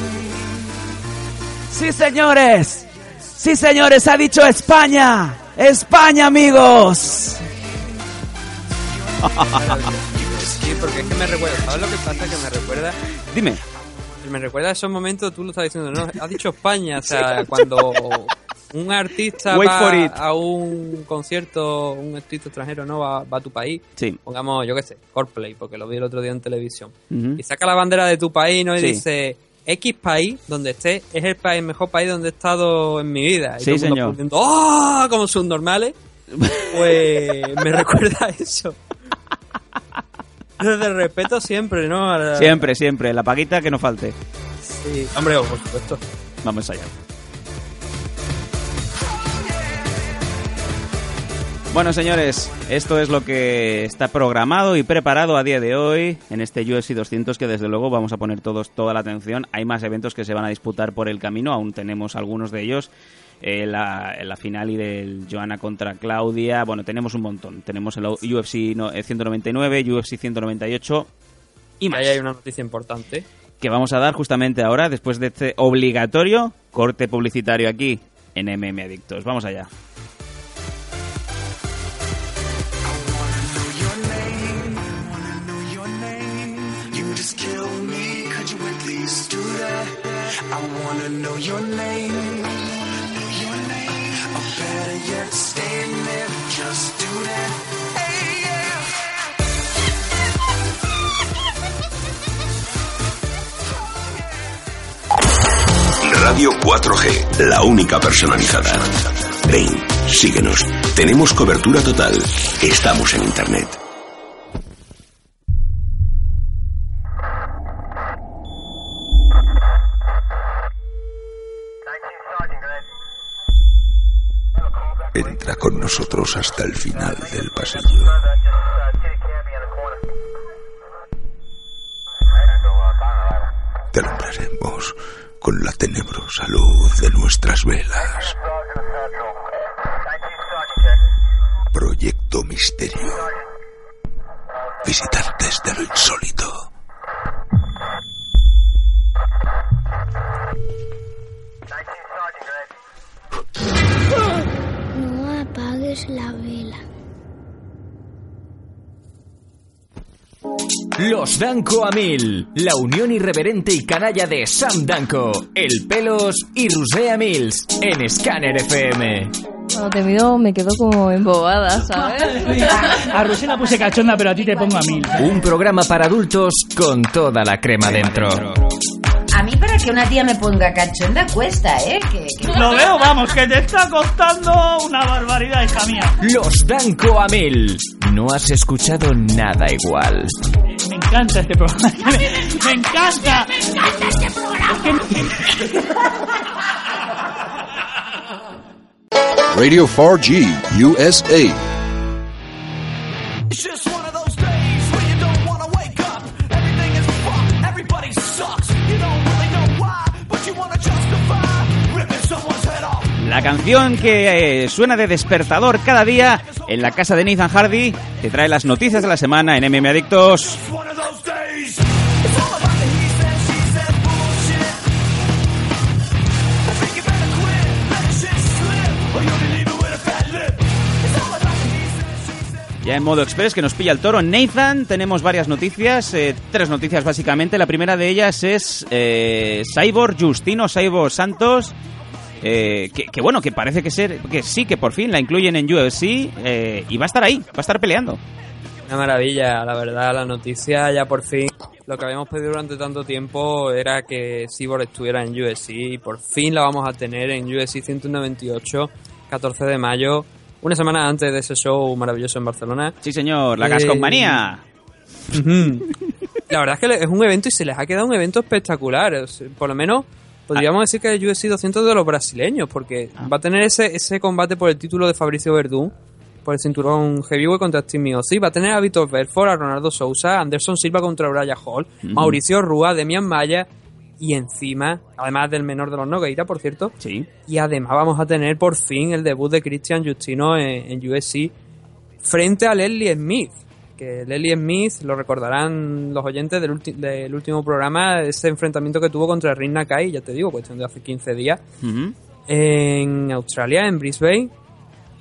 Sí, señores. Sí, señores, ha dicho España. España, amigos. Sí, porque es que me recuerda, ¿sabes lo que pasa? Que me recuerda, Dime. me recuerda a esos momentos, tú lo estás diciendo, no, has dicho España, o sea, cuando un artista Wait va a un concierto, un artista extranjero, no, va, va a tu país, Sí. pongamos, yo qué sé, Coldplay, porque lo vi el otro día en televisión, y saca la bandera de tu país, ¿no? Y Sí. dice, X país donde esté, es el país, mejor país donde he estado en mi vida. Y Sí, todo el mundo señor. ¡Oh! Como subnormales. Pues me recuerda a eso. Desde el respeto siempre, ¿no? La- Siempre, siempre. La paguita que no falte. Sí, hombre, oh, por supuesto. Vamos allá. Bueno, señores, esto es lo que está programado y preparado a día de hoy en este UFC 200 que desde luego vamos a poner todos toda la atención. Hay más eventos que se van a disputar por el camino, aún tenemos algunos de ellos. Eh, la, la final y del Joana contra Claudia, bueno, tenemos un montón. Tenemos el UFC no- eh, 199, UFC 198 y más. Ahí hay una noticia importante. que vamos a dar justamente ahora, después de este obligatorio corte publicitario aquí en MM Adictos. Vamos allá. I wanna know your name. Radio 4G, la única personalizada. Ven, síguenos. Tenemos cobertura total. Estamos en Internet. Nosotros hasta el final del pasillo. Te alumbraremos con la tenebrosa luz de nuestras velas. Proyecto Misterio. Visitantes de lo insólito. La vela. Los Danco a mil, la unión irreverente y canalla de Sam Danco, El Pelos y Rusea Mills en Scanner FM. Cuando te miro me quedo como embobada, ¿sabes? A Rosé la puse cachonda, pero a ti te pongo a mil. Un programa para adultos con toda la crema dentro. A mí que una tía me ponga cachonda cuesta, ¿eh? Que, que- Lo veo, vamos, que te está costando una barbaridad, hija mía. Los Danco a mil. No has escuchado nada igual. Me encanta este programa. Me, me encanta. ¡Me encanta este programa! Radio 4G USA. La canción que eh, suena de despertador cada día en la casa de Nathan Hardy te trae las noticias de la semana en MM Adictos. Ya en modo express que nos pilla el toro. Nathan, tenemos varias noticias, eh, tres noticias básicamente. La primera de ellas es eh, Cyborg Justino, Cyborg Santos. Eh, que, que bueno, que parece que ser que sí, que por fin la incluyen en UFC eh, y va a estar ahí, va a estar peleando. Una maravilla, la verdad, la noticia ya por fin. Lo que habíamos pedido durante tanto tiempo era que Cyborg estuviera en USC y por fin la vamos a tener en USC 198, 14 de mayo, una semana antes de ese show maravilloso en Barcelona. Sí, señor, la Eh. La verdad es que es un evento y se les ha quedado un evento espectacular. Por lo menos podríamos decir que el UFC 200 de los brasileños, porque va a tener ese, ese combate por el título de Fabricio Verdún, por el cinturón heavyweight contra Steve Miocic. Va a tener a Vitor Belfort, a Ronaldo Sousa, a Anderson Silva contra Brian Hall, Ujú. Mauricio Rúa, Demian Maya y encima, además del menor de los Nogueira, por cierto, Sí. y además vamos a tener por fin el debut de Christian Justino en, en UFC frente a Leslie Smith. Que Leslie Smith, lo recordarán los oyentes del, del último programa, ese enfrentamiento que tuvo contra Rin Nakai, ya te digo, cuestión de hace 15 días, en Australia, en Brisbane.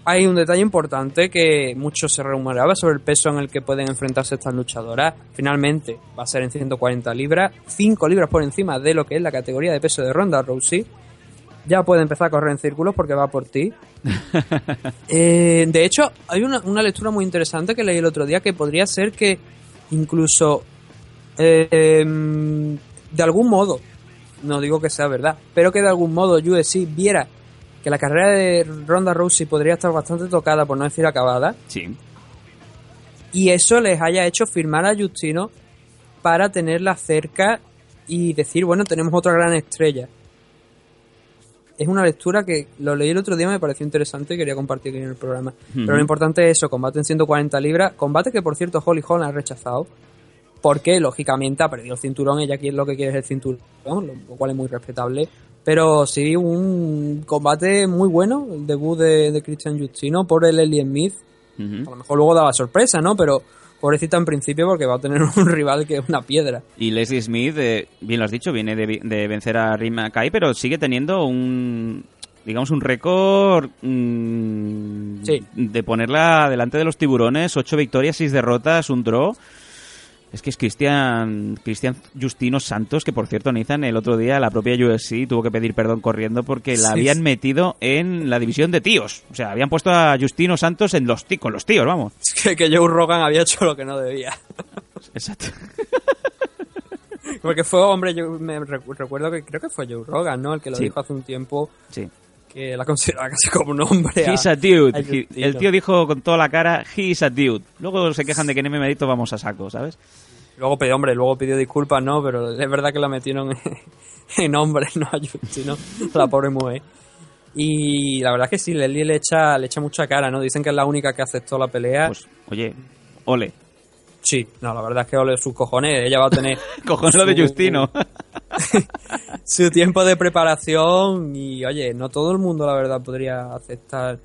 Hay un detalle importante que mucho se rumoraba sobre el peso en el que pueden enfrentarse estas luchadoras. Finalmente va a ser en 140 libras, 5 libras por encima de lo que es la categoría de peso de Ronda Rousey. Ya puede empezar a correr en círculos porque va por ti. Eh, de hecho, hay una, una lectura muy interesante que leí el otro día que podría ser que incluso eh, de algún modo, no digo que sea verdad, pero que de algún modo UFC viera que la carrera de Ronda Rousey podría estar bastante tocada, por no decir acabada, Sí. y eso les haya hecho firmar a Justino para tenerla cerca y decir, bueno, tenemos otra gran estrella. Es una lectura que lo leí el otro día, me pareció interesante y quería compartir aquí en el programa. Pero lo importante es eso, combate en 140 libras, combate que por cierto Holly Holm ha rechazado, porque lógicamente ha perdido el cinturón, ella aquí lo que quiere es el cinturón, lo cual es muy respetable. Pero sí, un combate muy bueno, el debut de, de Christian Justino por el Ellie Smith, a lo mejor luego daba sorpresa, ¿no? Pero pobrecita en principio porque va a tener un rival que es una piedra. Y Leslie Smith, eh, bien lo has dicho, viene de, de vencer a Rima Kai, pero sigue teniendo un digamos un récord mm, de ponerla delante de los tiburones, ocho victorias, seis derrotas, un draw. Es que es Cristian Cristian Justino Santos, que por cierto, Nathan, el otro día la propia UFC tuvo que pedir perdón corriendo porque la Sí, habían sí. metido en la división de tíos. O sea, habían puesto a Justino Santos en los con los tíos, vamos. Es que, que Joe Rogan había hecho lo que no debía. Exacto. Porque fue, hombre, yo me recu- recuerdo que creo que fue Joe Rogan, ¿no? El que lo Sí. dijo hace un tiempo. Sí. Que la consideraba casi como un hombre. He's a dude. He- el tío dijo con toda la cara, he's a dude. Luego se quejan de que en MMA vamos a saco, ¿sabes? Luego pidió, hombre, luego pidió disculpas, ¿no? Pero es verdad que la metieron en, en hombre, no a Justino, la pobre mujer. Y la verdad es que sí, Leslie le echa, le echa mucha cara, ¿no? Dicen que es la única que aceptó la pelea. Pues, oye, ole. Sí, no, la verdad es que ole sus cojones. Ella va a tener. Cojones lo de su- Justino. su tiempo de preparación y oye, no todo el mundo la verdad podría aceptar.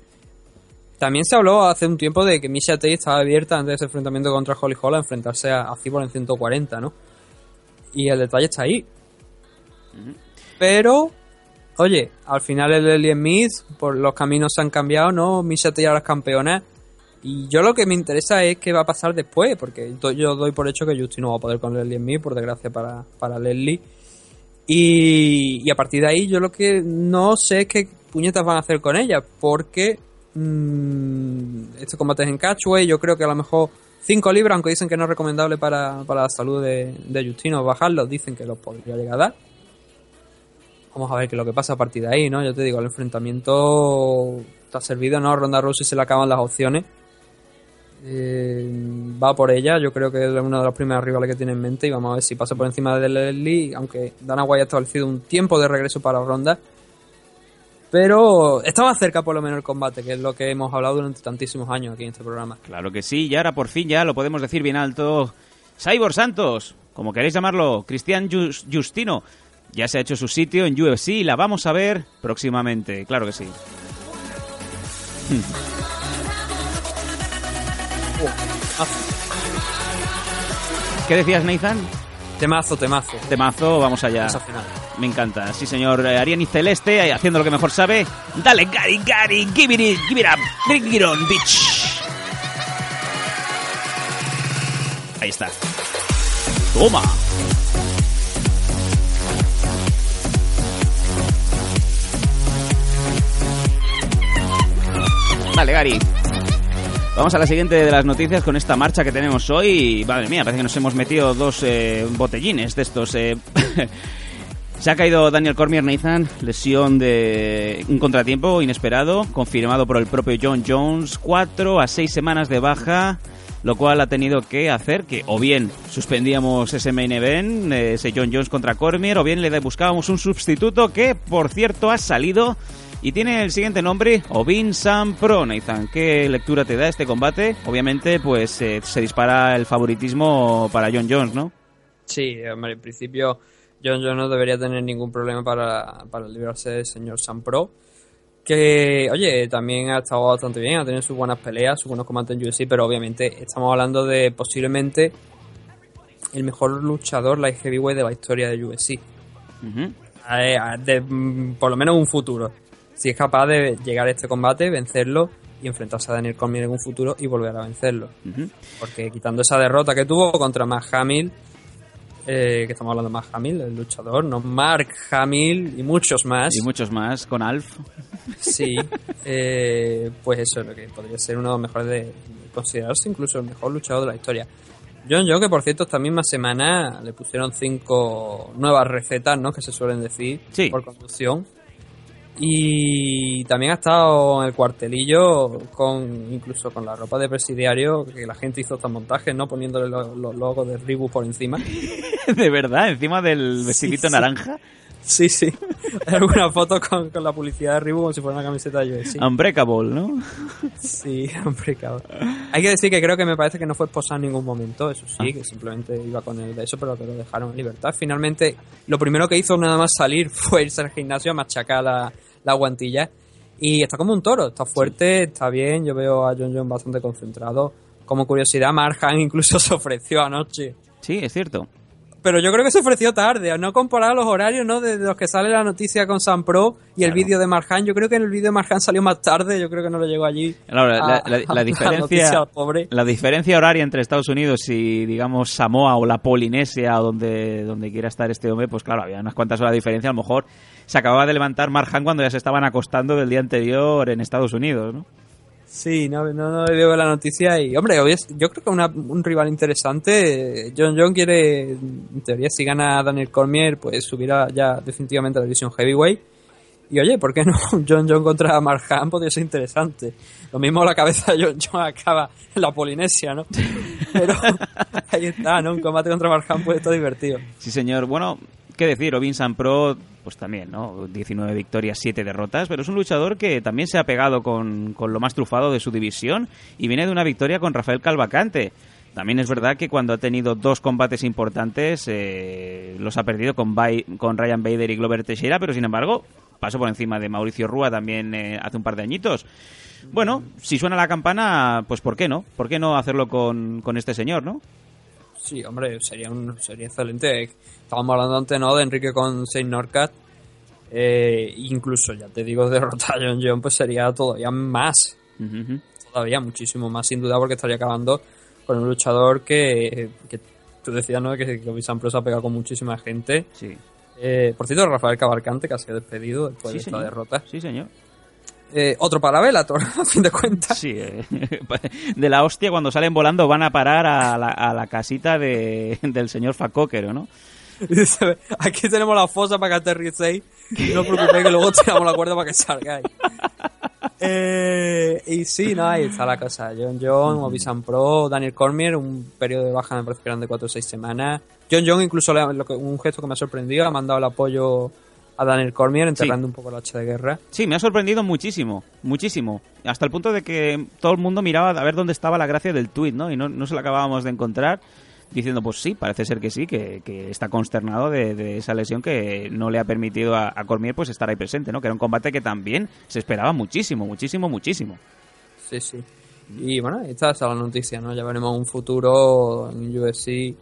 También se habló hace un tiempo de que Misha Tate estaba abierta antes de ese enfrentamiento contra Holly Holm a enfrentarse a, a Cyborg en 140, ¿no? Y el detalle está ahí. Pero, oye, al final el Leslie Smith, por los caminos se han cambiado, ¿no? Misha Tate ahora es campeona. Y yo lo que me interesa es qué va a pasar después, porque yo doy por hecho que Justin no va a poder con Leslie Smith, por desgracia para, para Leslie. Y, y a partir de ahí yo lo que no sé es qué puñetas van a hacer con ella, porque mm, este combate es en catchway, yo creo que a lo mejor 5 libras, aunque dicen que no es recomendable para, para la salud de, de Justino bajarlos, dicen que los podría llegar a dar. Vamos a ver qué es lo que pasa a partir de ahí, ¿no? Yo te digo, el enfrentamiento está servido, ¿no? Ronda Rousey se le acaban las opciones. Eh, va por ella, yo creo que es una de las primeras rivales que tiene en mente y vamos a ver si pasa por encima de Leslie, aunque Dana White ha establecido un tiempo de regreso para Ronda. Pero estaba cerca por lo menos el combate, que es lo que hemos hablado durante tantísimos años aquí en este programa. Claro que sí, y ahora por fin ya lo podemos decir bien alto. Cyborg Santos, como queréis llamarlo, Cristian Jus- Justino, ya se ha hecho su sitio en UFC y la vamos a ver próximamente, claro que sí. ¿Qué decías, Nathan? Temazo, temazo. Temazo, vamos allá. Vamos al final. Me encanta. Sí, señor eh, Ariani Celeste, eh, haciendo lo que mejor sabe. Dale, Gary, Gary, give it, it, give it up, bring it on, bitch. Ahí está. Toma. Vale, Gary. Vamos a la siguiente de las noticias con esta marcha que tenemos hoy. Madre mía, parece que nos hemos metido dos eh, botellines de estos. eh. Se ha caído Daniel Cormier Nathan, lesión de un contratiempo inesperado, confirmado por el propio John Jones, cuatro a seis semanas de baja, lo cual ha tenido que hacer que o bien suspendíamos ese main event, eh, ese John Jones contra Cormier, o bien le buscábamos un sustituto que, por cierto, ha salido y tiene el siguiente nombre, Ovin Sam Pro, Nathan. ¿Qué lectura te da este combate? Obviamente, pues eh, se dispara el favoritismo para John Jones, ¿no? Sí, hombre, en principio John Jones no debería tener ningún problema para, para librarse del señor Sam Pro. Que, oye, también ha estado bastante bien, ha tenido sus buenas peleas, sus buenos combates en UFC, pero obviamente estamos hablando de posiblemente el mejor luchador light heavyweight de la historia de UFC. Eh, de, mm, por lo menos un futuro. Si es capaz de llegar a este combate, vencerlo y enfrentarse a Daniel Cormier en un futuro y volver a vencerlo. Porque quitando esa derrota que tuvo contra Matt Hamill, eh, que estamos hablando de Matt Hamill, el luchador, no Mark Hamill y muchos más. Y muchos más con Alf. Sí, eh, pues eso es lo que podría ser uno de los mejores de considerarse incluso el mejor luchador de la historia. John Jones, que por cierto esta misma semana le pusieron cinco nuevas recetas, ¿no? Que se suelen decir por conducción. Y también ha estado en el cuartelillo con incluso con la ropa de presidiario que la gente hizo estos montajes, ¿no? Poniéndole los, los logos de Reebok por encima. ¿De verdad? ¿Encima del vestidito sí. naranja? Sí, sí. Hay alguna foto con, con la publicidad de Reebok como si fuera una camiseta de UFC. Unbreakable, ¿no? Sí, Unbreakable. Hay que decir que creo que me parece que no fue esposado en ningún momento, eso sí, que simplemente iba con el de eso, pero que lo dejaron en libertad. Finalmente, lo primero que hizo nada más salir fue irse al gimnasio a machacar la, la guantilla. Y está como un toro, está fuerte, está bien. Yo veo a John John bastante concentrado. Como curiosidad, Marhan incluso se ofreció anoche. Sí, es cierto. Pero yo creo que se ofreció tarde, no comparar los horarios, ¿no? De, de los que sale la noticia con Sam Pro y el vídeo de Marhan. Yo creo que el vídeo de Marhan salió más tarde, yo creo que no lo llegó allí. Claro, la, a- la- la- la a diferencia, noticia al pobre. la diferencia horaria entre Estados Unidos y, digamos, Samoa o la Polinesia o donde, donde quiera estar este hombre, pues claro, había unas cuantas horas de diferencia. A lo mejor se acababa de levantar Marjan cuando ya se estaban acostando del día anterior en Estados Unidos, ¿no? Sí, no, no, no veo la noticia y, hombre, yo creo que una- un rival interesante. John John quiere, en teoría, si gana Daniel Cormier, pues subirá ya definitivamente a la división heavyweight. Y oye, ¿por qué no? John John contra Marjan podría ser interesante. Lo mismo la cabeza de John John acaba en la Polinesia, ¿no? Pero ahí está, ¿no? Un combate contra Marjan puede estar divertido. Sí, señor. Bueno, ¿qué decir? Ovin San Pro pues también, ¿no? 19 victorias, 7 derrotas, pero es un luchador que también se ha pegado con, con lo más trufado de su división y viene de una victoria con Rafael Calvacante. También es verdad que cuando ha tenido dos combates importantes eh, los ha perdido con, con Ryan Bader y Glover Teixeira, pero sin embargo pasó por encima de Mauricio Rúa también eh, hace un par de añitos. Bueno, si suena la campana, pues ¿por qué no? ¿Por qué no hacerlo con, con este señor, no? Sí, hombre, sería un sería excelente. Estábamos hablando antes, ¿no? De Enrique con Saint Norcat. Eh, incluso, ya te digo, derrotar a John John, pues sería todavía más. Todavía muchísimo más, sin duda, porque estaría acabando con un luchador que, que tú decías, ¿no? Que, que Sampras ha pegado con muchísima gente. Sí. Eh, por cierto, Rafael Cavalcante, que ha sido despedido después Sí, de esta señor. derrota. Sí, señor. Eh, otro para Bellator, a fin de cuentas. Sí, eh, de la hostia cuando salen volando van a parar a la, a la casita de, del señor Facóquero, ¿no? Aquí tenemos la fosa para que aterricéis. No os preocupéis que luego tiramos la cuerda para que salgáis. Eh, y sí, no, ahí está la cosa. John John, Mobisan Pro, Daniel Cormier, un periodo de baja me parece que eran de 4 o 6 semanas. John John incluso le lo que- un gesto que me ha sorprendido, ha mandado el apoyo a Daniel Cormier, enterrando un poco el hacha de guerra. Sí, me ha sorprendido muchísimo, muchísimo. Hasta el punto de que todo el mundo miraba a ver dónde estaba la gracia del tuit, ¿no? Y no, no se la acabábamos de encontrar, diciendo, pues sí, parece ser que sí, que, que está consternado de, de esa lesión que no le ha permitido a, a Cormier pues estar ahí presente, ¿no? Que era un combate que también se esperaba muchísimo, muchísimo, muchísimo. Sí, sí. Y bueno, ahí está esa la noticia, ¿no? Ya veremos un futuro en UFC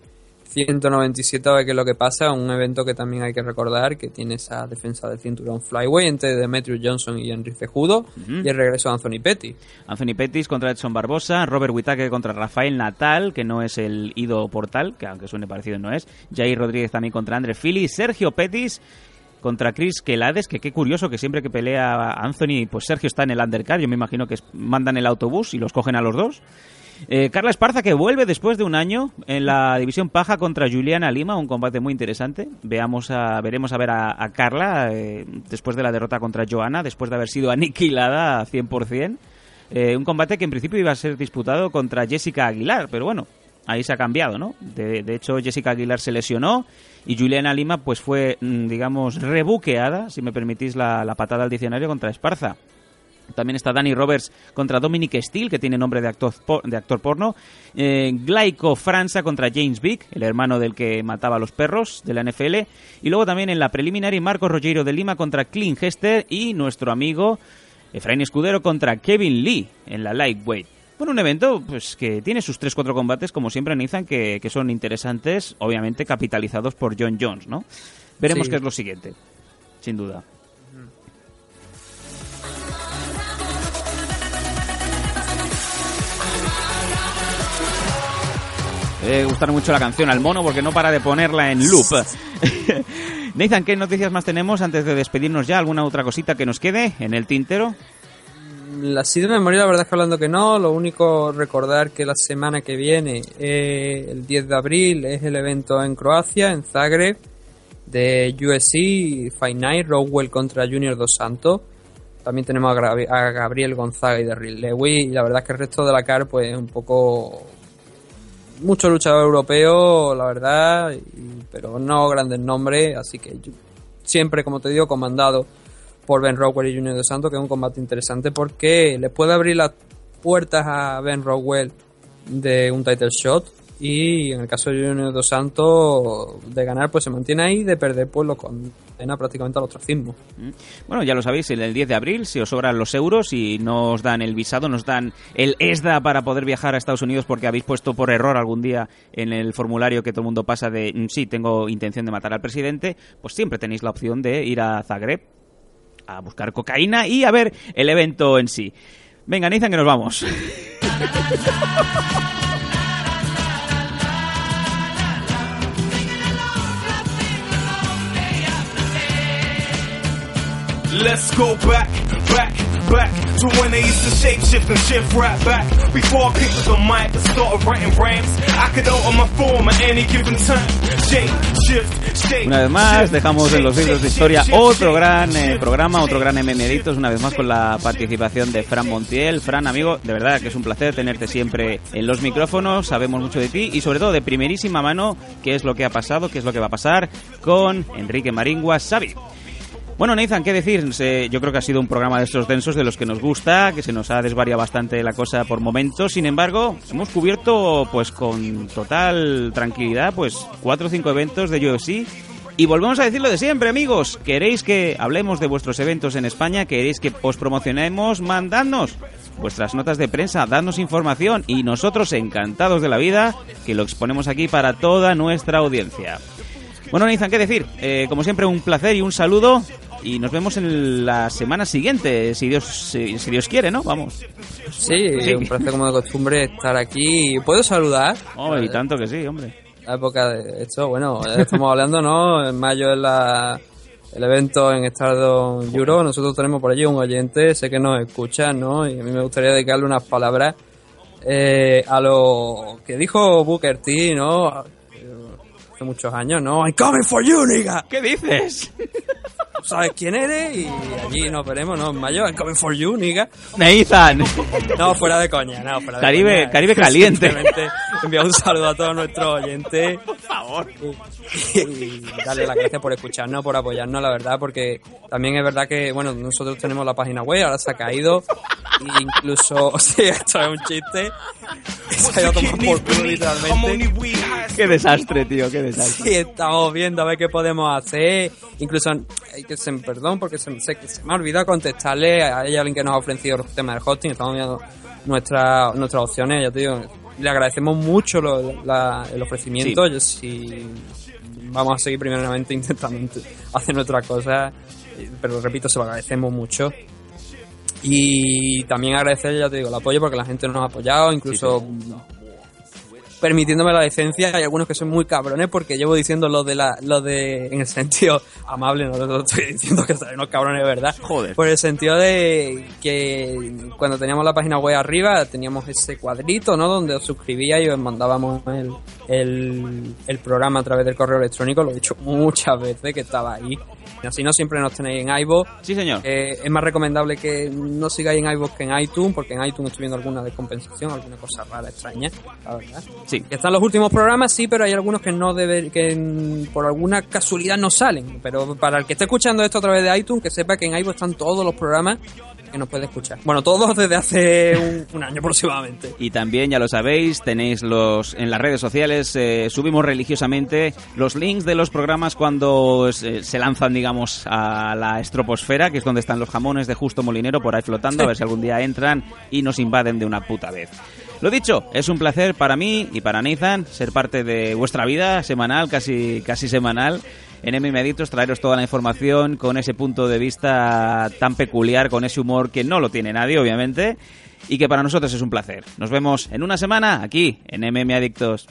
197 a ver qué es lo que pasa. Un evento que también hay que recordar que tiene esa defensa del cinturón flyweight entre Demetrius Johnson y Henry Cejudo y el regreso de Anthony Petty. Anthony Pettis contra Edson Barbosa, Robert Whittaker contra Rafael Natal, que no es el Ido Portal, que aunque suene parecido no es, Jair Rodríguez también contra André Fili, Sergio Pettis contra Chris Kelades, que qué curioso que siempre que pelea Anthony, pues Sergio está en el undercard, yo me imagino que mandan el autobús y los cogen a los dos. Eh, Carla Esparza que vuelve después de un año en la división paja contra Juliana Lima, un combate muy interesante. Veamos a, veremos a ver a, Carla eh, después de la derrota contra Joana, después de haber sido aniquilada a 100%. Eh, un combate que en principio iba a ser disputado contra Jessica Aguilar, pero bueno, ahí se ha cambiado, ¿no? De, de hecho, Jessica Aguilar se lesionó y Juliana Lima pues fue, mm, digamos, rebuqueada, si me permitís la, la patada al diccionario, contra Esparza. También está Danny Roberts contra Dominic Steele, que tiene nombre de actor, por- de actor porno. Eh, Glaico Franza contra James Vick, el hermano del que mataba a los perros de la NFL. Y luego también en la preliminar Marcos Rogero de Lima contra Clint Hester y nuestro amigo Efraín Escudero contra Kevin Lee en la lightweight. Bueno, un evento pues que tiene sus 3-4 combates, como siempre analizan, que, que son interesantes, obviamente capitalizados por John Jones, ¿no? Veremos Sí. qué es lo siguiente, sin duda. Eh, gustar mucho la canción al mono porque no para de ponerla en loop. Nathan, ¿qué noticias más tenemos antes de despedirnos ya? ¿Alguna otra cosita que nos quede en el tintero? La así de memoria, la verdad es que hablando que no, lo único recordar que la semana que viene, eh, el 10 de abril, es el evento en Croacia, en Zagreb, de USC Fight Night, Rowell contra Junior Dos Santos. También tenemos a, Gabriel Gonzaga y Derrick Lewis, y la verdad es que el resto de la CAR, pues un poco. Mucho luchador europeo, la verdad, y- pero no grandes nombres, así que siempre, como te digo, comandado por Ben Rockwell y Junior Dos Santos, que es un combate interesante porque le puede abrir las puertas a Ben Rockwell de un title shot y en el caso de Junior Dos Santos de ganar pues se mantiene ahí, de perder pues lo condena prácticamente al ostracismo. Mm. Bueno, ya lo sabéis, el el 10 de abril, si os sobran los euros y no os dan el visado, nos dan el ESDA para poder viajar a Estados Unidos porque habéis puesto por error algún día en el formulario que todo el mundo pasa de "Mm, sí, tengo intención de matar al presidente, pues siempre tenéis la opción de ir a Zagreb a buscar cocaína y a ver el evento en sí. Venga, Nathan, que nos vamos. Let's go back, back, back to when they used to shape shift and shift right back. Before I picked up the mic and started writing rhymes, I could alter my form at any given time. Shape, shift, shape. Una vez más, dejamos en los libros de historia otro gran eh, programa, otro gran MMDitos, una vez más con la participación de Fran Montiel. Fran, amigo, de verdad que es un placer tenerte siempre en los micrófonos, sabemos mucho de ti y sobre todo de primerísima mano qué es lo que ha pasado, qué es lo que va a pasar con Enrique Maringua Xavi. Bueno, Nathan, ¿qué decir? Yo creo que ha sido un programa de estos densos de los que nos gusta, que se nos ha desvariado bastante la cosa por momentos. Sin embargo, hemos cubierto, pues con total tranquilidad, pues cuatro o cinco eventos de UFC. Y volvemos a decir lo de siempre, amigos. ¿Queréis que hablemos de vuestros eventos en España? ¿Queréis que os promocionemos? Mandadnos vuestras notas de prensa, dadnos información y nosotros encantados de la vida que lo exponemos aquí para toda nuestra audiencia. Bueno, Nathan, ¿qué decir? Eh, como siempre, un placer y un saludo. Y nos vemos en la semana siguiente, si Dios, si, si Dios quiere, ¿no? Vamos. Sí, un placer como de costumbre estar aquí. ¿Puedo saludar? Oh, y tanto que sí, hombre. La época de esto, bueno, estamos hablando, ¿no? En mayo es la, el evento en Stardom Euro. Nosotros tenemos por allí un oyente, sé que nos escucha, ¿no? Y a mí me gustaría dedicarle unas palabras eh, a lo que dijo Booker T, ¿no? Hace muchos años, ¿no? I'm coming for you, nigga. ¿Qué dices? ¿Sabes quién eres? Y allí nos veremos, ¿no? En mayo, I'm coming for you, nigga. Nathan. No, fuera de coña, no, fuera de Caribe- coña. Caribe caliente. Enviar un saludo a todos nuestros oyentes. Por favor. Y darle las gracias por escucharnos, por apoyarnos, la verdad, porque también es verdad que, bueno, nosotros tenemos la página web, ahora se ha caído. E incluso, sí, esto es un chiste. Se ha ido a tomar por culo, literalmente. Qué desastre, tío, qué desastre. Sí, estamos viendo a ver qué podemos hacer. Incluso, que se, perdón, porque se, se- se me ha olvidado contestarle a ella alguien que nos ha ofrecido el tema del hosting. Estamos viendo nuestra, nuestras opciones, ya te digo. Le agradecemos mucho lo- la- el ofrecimiento. Yo sí, vamos a seguir primeramente intentando int- hacer nuestras cosas. Pero repito, se lo agradecemos mucho. Y también agradecer, ya te digo, el apoyo porque la gente nos ha apoyado, incluso permitiéndome la decencia. Hay algunos que son muy cabrones porque llevo diciendo lo de la, lo de, en el sentido amable, no lo estoy diciendo que son unos cabrones de verdad. Joder. Por el sentido de que cuando teníamos la página web arriba teníamos ese cuadrito, ¿no? Donde os suscribíais y os mandábamos el, el, el programa a través del correo electrónico. Lo he dicho muchas veces que estaba ahí. Y así no siempre nos tenéis en iVoox. Sí, señor. Eh, es más recomendable que no sigáis en iVoox que en iTunes, porque en iTunes estoy viendo alguna descompensación, alguna cosa rara, extraña, la verdad. Sí. Están los últimos programas, sí, pero hay algunos que no debe, que por alguna casualidad no salen. Pero para el que esté escuchando esto a través de iTunes, que sepa que en iVoox están todos los programas que nos puede escuchar. Bueno, todos desde hace un, año aproximadamente. Y también, ya lo sabéis, tenéis los en las redes sociales, eh, subimos religiosamente los links de los programas cuando se, se lanzan, digamos, a la estroposfera, que es donde están los jamones de Justo Molinero por ahí flotando, a ver si algún día entran y nos invaden de una puta vez. Lo dicho, es un placer para mí y para Nathan ser parte de vuestra vida semanal, casi, casi semanal. En MM Adictos traeros toda la información con ese punto de vista tan peculiar, con ese humor que no lo tiene nadie, obviamente, y que para nosotros es un placer. Nos vemos en una semana aquí en MM Adictos.